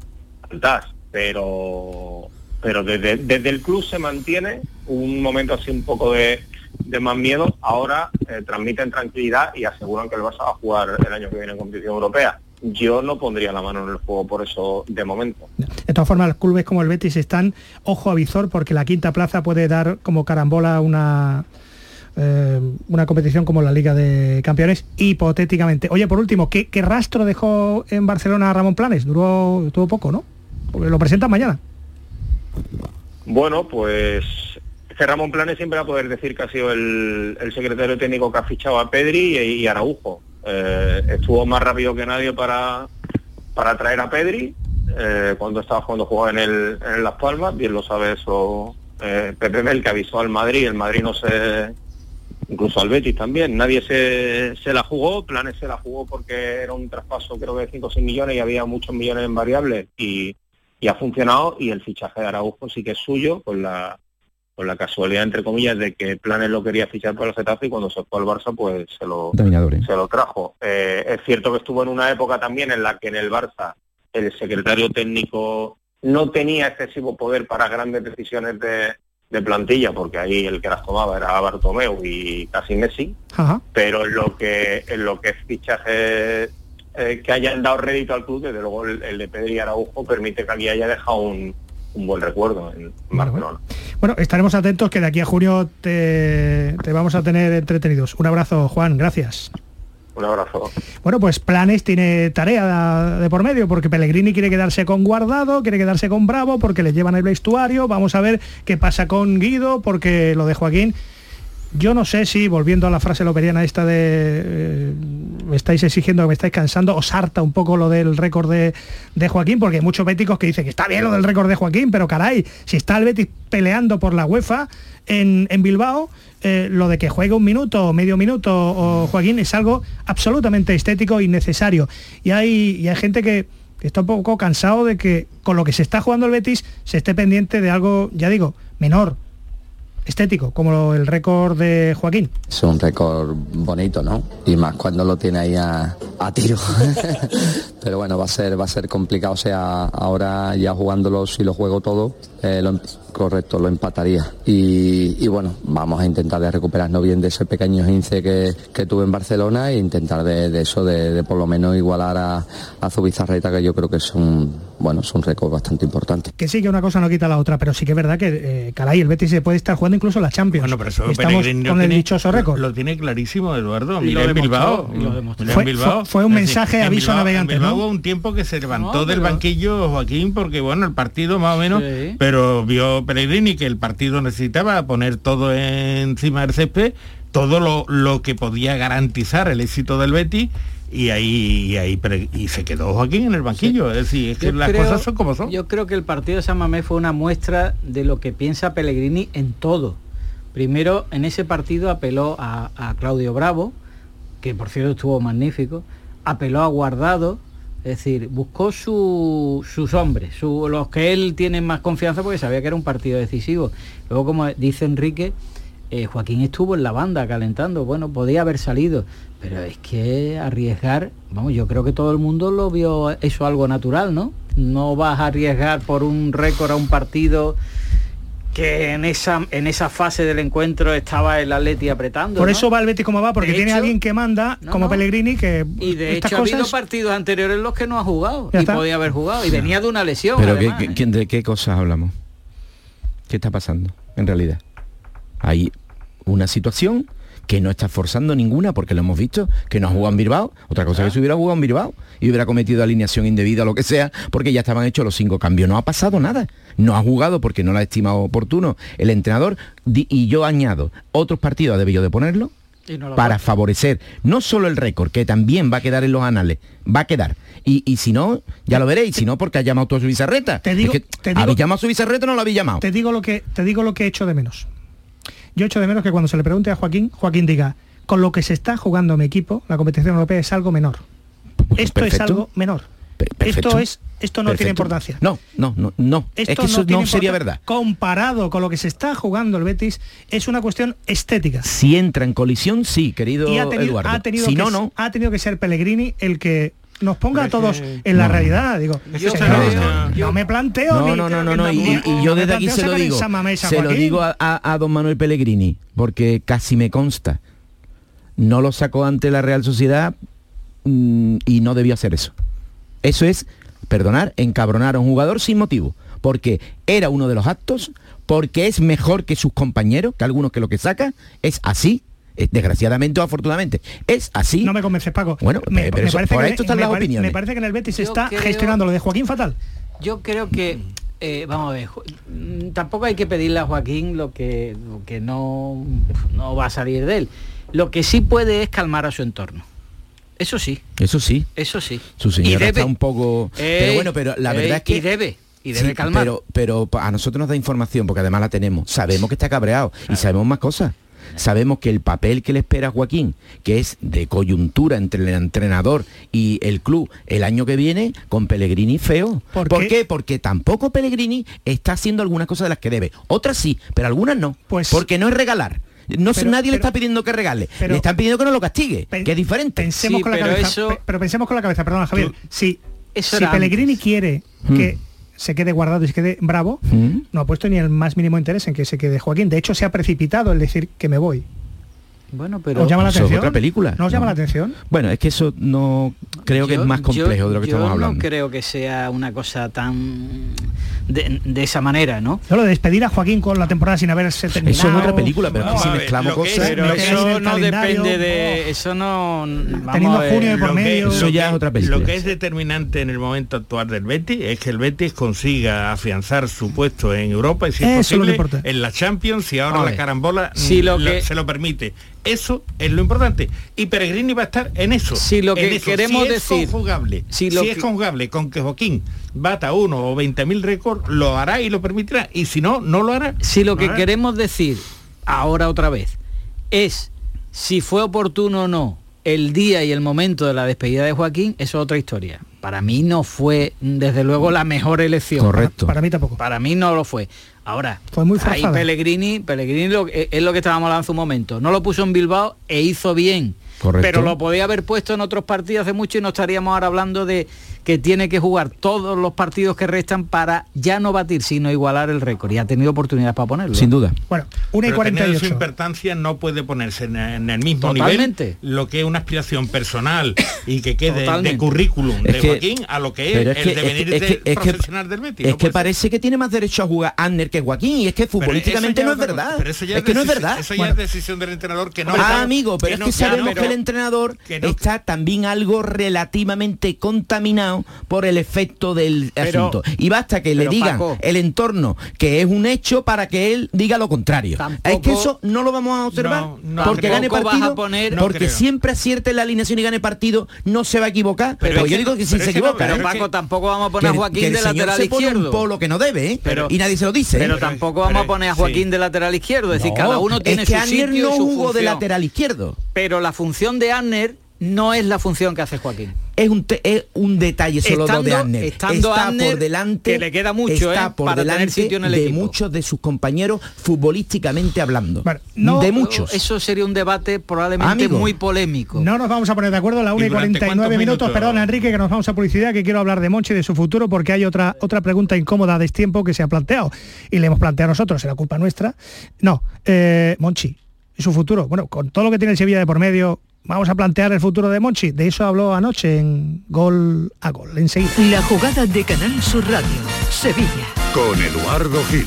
TAS. Pero pero desde, desde, el club se mantiene un momento así un poco de, de más miedo. Ahora eh, transmiten tranquilidad y aseguran que el Barça va a jugar el año que viene en competición europea yo no pondría la mano en el juego por eso de momento. De todas formas, los clubes como el Betis están ojo a visor porque la quinta plaza puede dar como carambola una eh, una competición como la Liga de Campeones, hipotéticamente. Oye, por último, ¿qué, rastro dejó en Barcelona Ramón Planes? Duró, tuvo poco, ¿no? Porque lo presentan mañana. Bueno, pues que Ramón Planes siempre va a poder decir que ha sido el, secretario técnico que ha fichado a Pedri y Araujo eh, estuvo más rápido que nadie para, para traer a Pedri eh, cuando estaba cuando jugaba en, el, en Las Palmas, bien lo sabe eso eh, Pepe Mel que avisó al Madrid, el Madrid no se incluso al Betis también, nadie se, se la jugó, Planes se la jugó porque era un traspaso creo que de 5 o 6 millones y había muchos millones en variables y, y ha funcionado y el fichaje de Araujo sí que es suyo con la con la casualidad, entre comillas, de que Planes lo quería fichar para el Getafe y cuando se fue al Barça, pues se lo, se lo trajo. Eh, es cierto que estuvo en una época también en la que en el Barça el secretario técnico no tenía excesivo poder para grandes decisiones de, plantilla, porque ahí el que las tomaba era Bartomeu y casi Messi, pero en lo que en lo que es fichaje eh, que hayan dado rédito al club, desde luego el, el de Pedri Araujo permite que aquí haya dejado un, un buen recuerdo en Barcelona. Bueno, estaremos atentos que de aquí a junio te, vamos a tener entretenidos. Un abrazo, Juan, gracias. Un abrazo. Bueno, pues Planes tiene tarea de por medio, porque Pellegrini quiere quedarse con Guardado, quiere quedarse con Bravo, porque le llevan el vestuario. Vamos a ver qué pasa con Guido, porque lo de Joaquín yo no sé si, volviendo a la frase loperiana esta de eh, me estáis exigiendo, me estáis cansando, os harta un poco lo del récord de, Joaquín, porque hay muchos béticos que dicen que está bien lo del récord de Joaquín, pero caray, si está el Betis peleando por la UEFA en, Bilbao, eh, lo de que juegue un minuto o medio minuto o Joaquín es algo absolutamente estético y necesario. Y hay, y hay gente que está un poco cansado de que con lo que se está jugando el Betis se esté pendiente de algo, ya digo, menor, estético, como el récord de Joaquín. Es un récord bonito, ¿no? Y más cuando lo tiene ahí a, tiro. Pero bueno, va a ser va a ser complicado. O sea, ahora ya jugándolo, si lo juego todo, eh, lo, correcto, lo empataría. Y, bueno, vamos a intentar de recuperarnos bien de ese pequeño 15 que, tuve en Barcelona e intentar de, eso, de, por lo menos igualar a, a Zubizarreta, que yo creo que es un, bueno, es un récord bastante importante. Que sí, que una cosa no quita la otra, pero sí que es verdad que, eh, caray, el Betis se puede estar jugando incluso la Champions. Bueno, pero eso Estamos con el dichoso récord. Lo, tiene clarísimo, Eduardo. Mira en Bilbao. Fue, un mensaje, aviso navegante, ¿no? Hubo un tiempo que se levantó del banquillo Joaquín porque, bueno, el partido más o menos, pero vio Pellegrini que el partido necesitaba poner todo encima del césped, todo lo, lo que podía garantizar el éxito del Betis y ahí, y ahí y se quedó Joaquín en el banquillo. Es decir, es que las cosas son como son. Yo creo que el partido de San Mamés fue una muestra de lo que piensa Pellegrini en todo. Primero, en ese partido apeló a, Claudio Bravo, que por cierto estuvo magnífico, apeló a Guardado, es decir, buscó sus hombres, los que él tiene más confianza porque sabía que era un partido decisivo. Luego, como dice Enrique, eh, Joaquín estuvo en la banda calentando, bueno, podía haber salido, pero es que arriesgar, vamos, yo creo que todo el mundo lo vio eso algo natural, ¿no? No vas a arriesgar por un récord a un partido que en esa en esa fase del encuentro estaba el Atleti apretando. Por eso va el Betis como va, porque tiene alguien que manda, como Pellegrini, que y de hecho ha habido partidos anteriores en los que no ha jugado y podía haber jugado y venía de una lesión. Pero ¿de qué cosas hablamos? ¿Qué está pasando en realidad? Ahí una situación que no está forzando ninguna, porque lo hemos visto, que no ha jugado en Bilbao. Otra cosa que se hubiera jugado en Bilbao y hubiera cometido alineación indebida o lo que sea, porque ya estaban hechos los cinco cambios. No ha pasado nada. No ha jugado porque no lo ha estimado oportuno el entrenador. Y yo añado, otros partidos ha debido de ponerlo para favorecer no solo el récord, que también va a quedar en los anales, va a quedar. Y, si no, ya lo veréis, si no, porque ha llamado tú a su bizarreta. Te digo, te ¿Habéis llamado a su bizarreta o no lo habéis llamado? Te digo lo que, te digo lo que he hecho de menos. Yo echo de menos que cuando se le pregunte a Joaquín, Joaquín diga, con lo que se está jugando mi equipo, la competición europea es algo menor. Esto es algo menor. Esto es esto no tiene importancia. No, no, no, no. Esto es que eso no, sería verdad. Comparado con lo que se está jugando el Betis, es una cuestión estética. Si entra en colisión, sí, querido Eduardo. si no, no. Ha tenido que ser Pellegrini el que nos ponga a todos en la realidad. Digo, yo, me planteo. No, no, no, no, y, yo desde aquí se lo digo. Se lo digo a, don Manuel Pellegrini, porque casi me consta. No lo sacó ante la Real Sociedad mm, y no debió hacer eso. Eso es, perdonar, encabronar a un jugador sin motivo. Porque era uno de los actos, porque es mejor que sus compañeros, que algunos que lo que saca, es así, desgraciadamente o afortunadamente. Es así. No me convences, Paco. Bueno, me, parece por esto están las opiniones. Me parece que en el Betis se está gestionando lo de Joaquín fatal. Yo creo que eh, vamos a ver, mm, tampoco hay que pedirle a Joaquín lo que, que no, no va a salir de él. Lo que sí puede es calmar a su entorno. Eso sí. Eso sí. Eso sí. Su señora está un poco... pero bueno, pero la verdad es que... Y debe. Y debe calmar. Pero, pero a nosotros nos da información, porque además la tenemos. Sabemos que está cabreado y sabemos más cosas. Sabemos que el papel que le espera a Joaquín, que es de coyuntura entre el entrenador y el club el año que viene, con Pellegrini feo. ¿Por, qué? Porque tampoco Pellegrini está haciendo algunas cosas de las que debe. Otras sí, pero algunas no. Pues, porque no es regalar. No nadie le está pidiendo que regale, le están pidiendo que no lo castigue, que es diferente. Pensemos con la cabeza, pero pensemos con la cabeza, perdona Javier. si, si Pellegrini quiere hmm. Se quede guardado y se quede bravo, no ha puesto ni el más mínimo interés en que se quede Joaquín. De hecho, se ha precipitado el decir que me voy. Bueno, pero ¿Os llama la otra película. ¿No os llama No. la atención? Bueno, es que eso no creo que es más complejo yo- de lo que yo estamos hablando. no creo que sea una cosa tan de, de esa manera, ¿no? No, lo de despedir a Joaquín con la temporada sin haberse terminado. Eso es otra película, pero No, es que si ver, mezclamos es- cosas... Pero eso no depende de eso no vamos Teniendo a ver. junio de por Lo que- medio. Eso ya que- es otra película. Lo que es determinante en el momento actual del Betis es que el Betis consiga afianzar su puesto en Europa y si es Eso es lo que posible en la Champions y ahora la carambola Si lo- que- se lo permite. Eso es lo importante. Y Peregrini va a estar en eso. Si lo que queremos si es decir- conjugable, si si, lo es que- conjugable con que Joaquín bata uno o 20.000 récords, lo hará y lo permitirá. Y si no, no lo hará. Si lo No que hará. queremos decir ahora otra vez es si fue oportuno o no el día y el momento de la despedida de Joaquín, eso es otra historia. Para mí no fue desde luego la mejor elección. Correcto. Para mí tampoco. Para mí no lo fue. Ahora, Fue muy ahí. Pellegrini, Pellegrini lo- es lo que estábamos hablando hace un momento. No lo puso en Bilbao e hizo bien. Correcto. Pero lo podía haber puesto en otros partidos hace mucho y no estaríamos ahora hablando de que tiene que jugar todos los partidos que restan para ya no batir, sino igualar el récord. Y ha tenido oportunidades para ponerlo. Sin duda. Bueno, 1 y Pero teniendo su 48. importancia no puede ponerse en, en el mismo Totalmente. nivel lo que es una aspiración personal y que quede de currículum Es de que- Joaquín a lo que es el es que- devenir es que- de es que- profesional del Betis. Es no que ser. parece que tiene más derecho a jugar Anner que Joaquín y es que futbolísticamente no es verdad. Pero eso ya es que no es decisión- verdad. Eso ya Bueno. es decisión del entrenador que no. Ah, amigo, pero es no- que sabemos pero- que el entrenador que no- está también algo relativamente contaminado por el efecto del Pero- asunto. Y basta que le digan Paco- el entorno que es un hecho para que él diga lo contrario. Tampoco- es que eso no lo vamos a observar No, no porque gane partido, a poner- No porque creo. siempre acierte en la alineación y gane partido, no se va a equivocar. Pero yo que digo que sí pero se equivoca. Pero ¿eh? Paco, que- tampoco vamos a poner a Que- Joaquín que el de señor lateral se pone izquierdo. un polo que no debe, ¿eh? Pero- y nadie se lo dice. ¿eh? Pero Pero- tampoco vamos a poner a sí. Joaquín de lateral izquierdo. Es decir, cada uno tiene es que su sitio no y su jugó de función. lateral izquierdo. Pero la función de Anner no es la función que hace Joaquín. Es un, es un detalle solo Estando- de Anner. estando está Anner, por delante, que le queda mucho, está ¿eh? por para tener delante sitio en el de equipo. muchos de sus compañeros futbolísticamente hablando. Bueno, no- de muchos. Eso sería un debate probablemente Amigo. muy polémico. No nos vamos a poner de acuerdo a la 1 y ¿Y durante 49 cuántos minutos. minutos? Perdona, Enrique, que nos vamos a publicidad, que quiero hablar de Monchi y de su futuro, porque hay otra, otra pregunta incómoda de este tiempo que se ha planteado. Y le hemos planteado nosotros, ¿será culpa nuestra? No, eh, Monchi, y su futuro. Bueno, con todo lo que tiene el Sevilla de por medio, vamos a plantear el futuro de Monchi. De eso habló anoche en Gol a Gol, enseguida. La jugada de Canal Sur Radio. Sevilla. Con Eduardo Gil.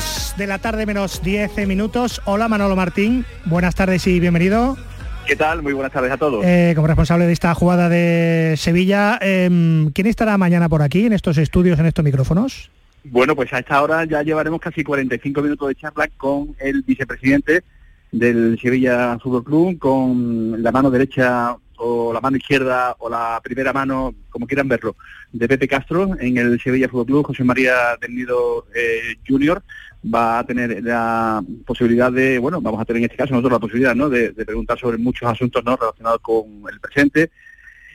Dos de la tarde menos 10 minutos. Hola Manolo Martín, buenas tardes y bienvenido. ¿Qué tal? Muy buenas tardes a todos. Eh, como responsable de esta jugada de Sevilla, em, ¿quién estará mañana por aquí, en estos estudios, en estos micrófonos? Bueno, pues a esta hora ya llevaremos casi 45 minutos de charla con el vicepresidente del Sevilla Fútbol Club, con la mano derecha o la mano izquierda o la primera mano, como quieran verlo, de Pepe Castro en el Sevilla Fútbol Club, José María del Nido eh, Junior va a tener la posibilidad de, bueno, vamos a tener en este caso nosotros la posibilidad, ¿no?, de, preguntar sobre muchos asuntos, ¿no?, relacionados con el presente,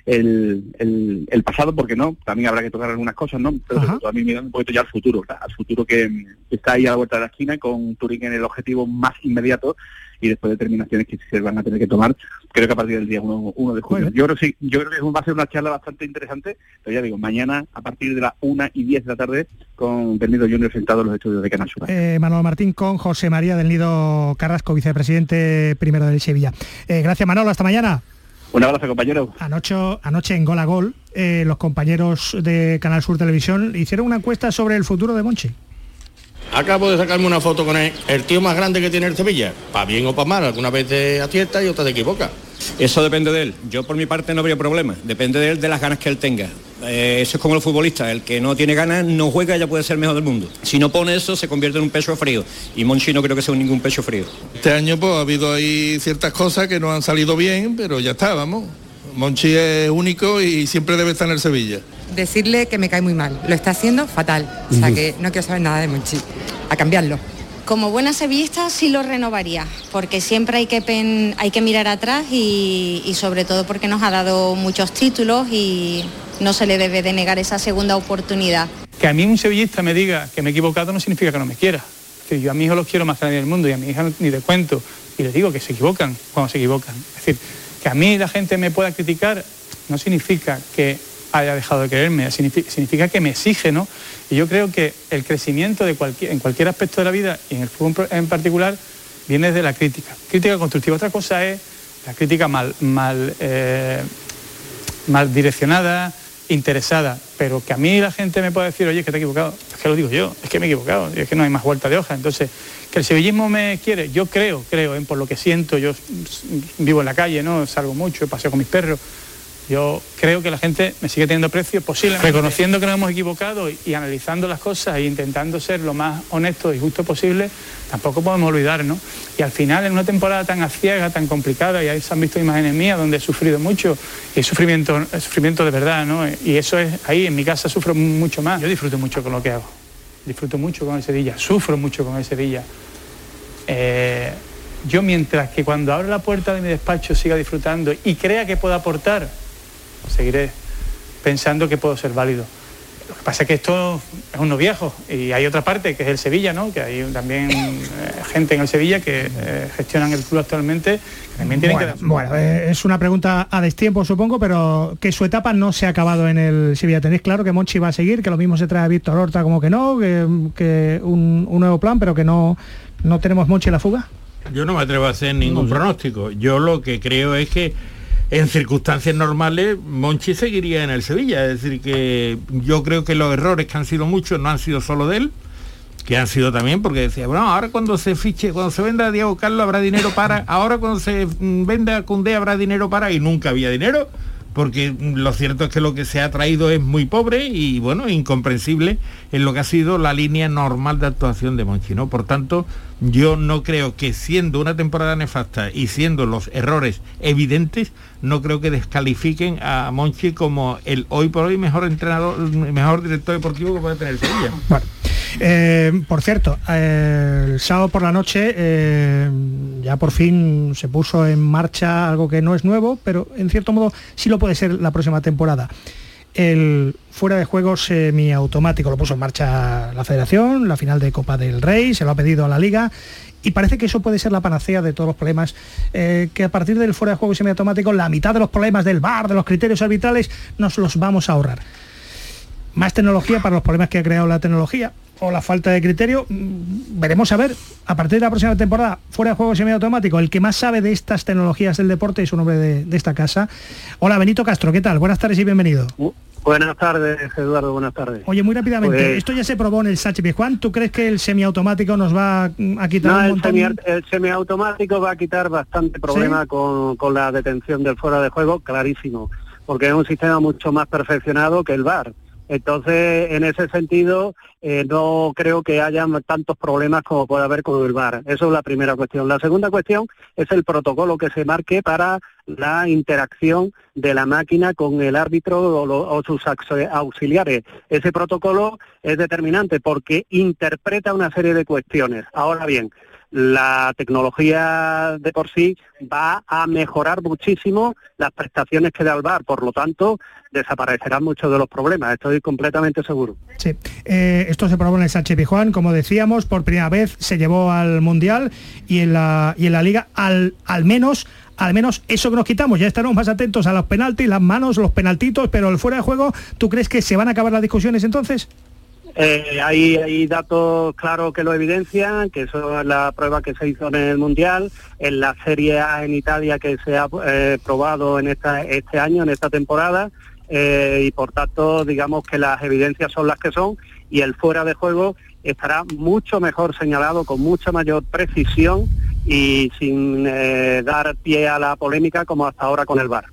el, el, el pasado, porque no, también habrá que tocar algunas cosas, ¿no? Pero sobre todo a mí me da un poquito ya al futuro, ¿verdad? al futuro que, que está ahí a la vuelta de la esquina, con Turín en el objetivo más inmediato y después determinaciones que se van a tener que tomar, creo que a partir del día 1, de julio. Yo creo, que sí, yo creo que va a ser una charla bastante interesante, pero ya digo, mañana a partir de las 1 y 10 de la tarde con Permido Junior sentado en los estudios de Canal Sur. Eh, Manuel Martín con José María del Nido Carrasco, vicepresidente primero del Sevilla. Eh, gracias Manolo, hasta mañana. Un abrazo, compañero. Anoche, anoche en Gol a Gol, eh, los compañeros de Canal Sur Televisión hicieron una encuesta sobre el futuro de Monchi. Acabo de sacarme una foto con él, el tío más grande que tiene el Sevilla. Para bien o para mal, alguna vez te acierta y otra te equivoca. Eso depende de él. Yo por mi parte no habría problema. Depende de él de las ganas que él tenga. Eh, eso es como los futbolistas. El que no tiene ganas no juega ya puede ser el mejor del mundo. Si no pone eso se convierte en un pecho frío. Y Monchi no creo que sea ningún pecho frío. Este año pues ha habido ahí ciertas cosas que no han salido bien, pero ya está, vamos. Monchi es único y siempre debe estar en el Sevilla. Decirle que me cae muy mal. Lo está haciendo fatal. O sea que no quiero saber nada de Monchi. A cambiarlo. Como buena sevillista sí lo renovaría, porque siempre hay que, hay que mirar atrás y, y, sobre todo porque nos ha dado muchos títulos y no se le debe de negar esa segunda oportunidad. Que a mí un sevillista me diga que me he equivocado no significa que no me quiera. Que yo a mis hijos los quiero más que nadie del mundo y a mi hija ni de cuento. Y les digo que se equivocan cuando se equivocan. Es decir, que a mí la gente me pueda criticar no significa que haya dejado de quererme, significa, que me exige, ¿no? Y yo creo que el crecimiento en cualquier aspecto de la vida y en el fútbol en particular viene de la crítica. Crítica constructiva. Otra cosa es la crítica mal, mal, eh, mal direccionada, interesada, pero que a mí la gente me pueda decir, oye, es que te he equivocado, es que lo digo yo, es que me he equivocado, es que no hay más vuelta de hoja. Entonces, que el sevillismo me quiere, yo creo, creo, por lo que siento, yo vivo en la calle, ¿no? Salgo mucho, paseo con mis perros, yo creo que la gente me sigue teniendo precio posible, reconociendo que nos hemos equivocado y, analizando las cosas e intentando ser lo más honesto y justo posible, tampoco podemos olvidar, ¿no? Y al final, en una temporada tan aciaga, tan complicada, y ahí se han visto imágenes mías donde he sufrido mucho, y es sufrimiento, sufrimiento de verdad, ¿no? Y eso es, ahí en mi casa sufro mucho más. Yo disfruto mucho con lo que hago, disfruto mucho con el Sevilla, sufro mucho con el Sevilla. Eh, yo mientras que cuando abro la puerta de mi despacho siga disfrutando y crea que puedo aportar, seguiré pensando que puedo ser válido. Lo que pasa es que esto es uno viejo y hay otra parte que es el Sevilla, ¿no? que hay también eh, gente en el Sevilla que eh, gestionan el club actualmente que también tienen bueno, que... Bueno, eh, es una pregunta a destiempo supongo, pero que su etapa no se ha acabado en el Sevilla. Tenéis claro que Monchi va a seguir, que lo mismo se trae a Víctor Horta como que no, que, un, nuevo plan, pero que no, no tenemos Monchi en la fuga. Yo no me atrevo a hacer ningún pronóstico. Yo lo que creo es que en circunstancias normales Monchi seguiría en el Sevilla. Es decir, que yo creo que los errores que han sido muchos no han sido solo de él, que han sido también porque decía, bueno, ahora cuando se fiche, cuando se venda Diego Carlos habrá dinero para, ahora cuando se venda a Cundé habrá dinero para, y nunca había dinero porque lo cierto es que lo que se ha traído es muy pobre y bueno, incomprensible en lo que ha sido la línea normal de actuación de Monchi, ¿no? Por tanto, yo no creo que siendo una temporada nefasta y siendo los errores evidentes, no creo que descalifiquen a Monchi como el hoy por hoy mejor entrenador, mejor director deportivo que puede tener Sevilla. Eh, por cierto, eh, el sábado por la noche eh, ya por fin se puso en marcha algo que no es nuevo, pero en cierto modo sí lo puede ser la próxima temporada. El fuera de juego semiautomático lo puso en marcha la federación, la final de Copa del Rey, se lo ha pedido a la liga y parece que eso puede ser la panacea de todos los problemas, que a partir del fuera de juego semiautomático la mitad de los problemas del bar, de los criterios arbitrales, nos los vamos a ahorrar. Más tecnología para los problemas que ha creado la tecnología, o la falta de criterio, mm, veremos a ver, a partir de la próxima temporada, fuera de juego semiautomático, el que más sabe de estas tecnologías del deporte es un hombre de, esta casa. Hola, Benito Castro, ¿qué tal? Buenas tardes y bienvenido. Buenas tardes, Eduardo, buenas tardes. Oye, muy rápidamente, pues- esto ya se probó en el Sachi Juan, ¿tú crees que el semiautomático nos va a quitar no, un montón? el, semiautomático va a quitar bastante problema con, con la detención del fuera de juego, clarísimo, porque es un sistema mucho más perfeccionado que el VAR entonces, en ese sentido, eh, no creo que haya tantos problemas como puede haber con el VAR. Eso es la primera cuestión. La segunda cuestión es el protocolo que se marque para la interacción de la máquina con el árbitro o, o sus auxiliares. Ese protocolo es determinante porque interpreta una serie de cuestiones. Ahora bien, la tecnología de por sí va a mejorar muchísimo las prestaciones que da el VAR, por lo tanto, desaparecerán muchos de los problemas, estoy completamente seguro. Sí, eh, esto se probó en el Sánchez Juan, como decíamos, por primera vez se llevó al Mundial y en la, y en la Liga al, al menos al menos eso que nos quitamos, ya estaremos más atentos a los penaltis, las manos, los penaltitos, pero el fuera de juego, ¿tú crees que se van a acabar las discusiones entonces? Eh, hay, datos claros que lo evidencian, que eso es la prueba que se hizo en el Mundial, en la Serie A en Italia que se ha eh, probado en esta, este año, en esta temporada, eh, y por tanto digamos que las evidencias son las que son y el fuera de juego estará mucho mejor señalado, con mucha mayor precisión y sin dar pie a la polémica como hasta ahora con el VAR.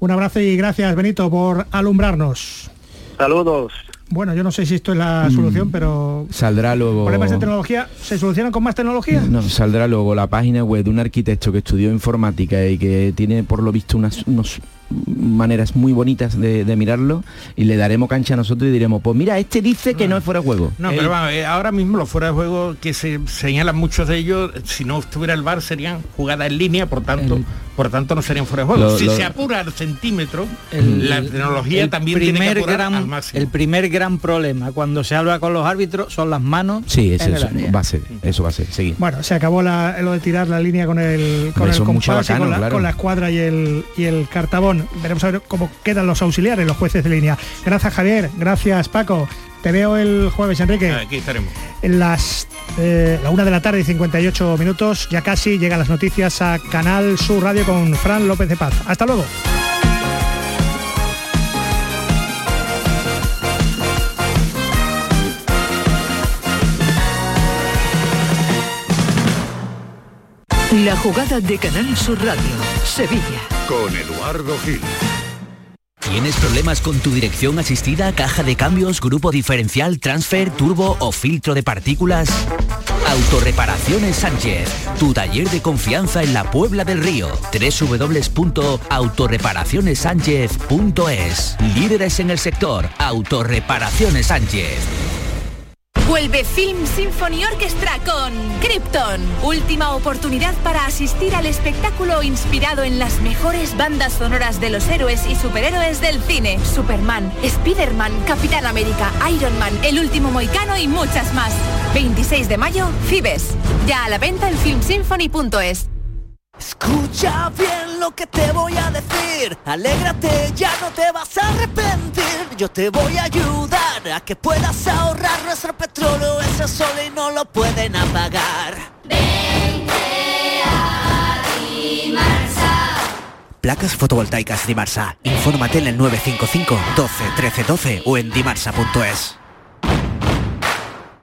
Un abrazo y gracias Benito por alumbrarnos. Saludos. Bueno, yo no sé si esto es la mm. solución, pero... Saldrá luego... ¿Problemas de tecnología se solucionan con más tecnología? No, saldrá luego la página web de un arquitecto que estudió informática y que tiene por lo visto unas, unos maneras muy bonitas de, mirarlo y le daremos cancha a nosotros y diremos, pues mira, este dice que no, es fuera de juego. No, pero vamos, eh, ahora mismo los fuera de juego que se señalan muchos de ellos, si no estuviera el bar serían jugadas en línea, por tanto, por tanto no serían fuera de juego. si se apura al centímetro, la tecnología también tiene que apurar gran, al máximo. El primer gran problema cuando se habla con los árbitros son las manos. Sí, eso, va a ser, eso va a ser, seguir. Bueno, se acabó lo de tirar la línea con el con el compás con, la, con, la, escuadra y el y el cartabón. Veremos a ver cómo quedan los auxiliares, los jueces de línea. Gracias Javier, gracias Paco. Te veo el jueves, Enrique. Aquí estaremos. En las eh, la una de la tarde y 58 minutos, ya casi llegan las noticias a Canal Sur Radio con Fran López de Paz. Hasta luego. La jugada de Canal Sur Radio, Sevilla. Con Eduardo Gil. ¿Tienes problemas con tu dirección asistida, caja de cambios, grupo diferencial, transfer, turbo o filtro de partículas? Autorreparaciones Sánchez, tu taller de confianza en la Puebla del Río. www.autorreparacionessánchez.es Líderes en el sector, Autorreparaciones Sánchez. Vuelve Film Symphony Orchestra con Krypton. Última oportunidad para asistir al espectáculo inspirado en las mejores bandas sonoras de los héroes y superhéroes del cine. Superman, Spider-Man, Capitán América, Iron Man, El Último Moicano y muchas más. 26 de mayo, Fibes. Ya a la venta en filmsymphony.es. Escucha bien lo que te voy a decir. Alégrate, ya no te vas a arrepentir. Yo te voy a ayudar a que puedas ahorrar nuestro petróleo. Ese sol y no lo pueden apagar. Vente a Dimarsa. Placas fotovoltaicas Dimarsa. Infórmate en el 955 12 13 12 o en dimarsa.es.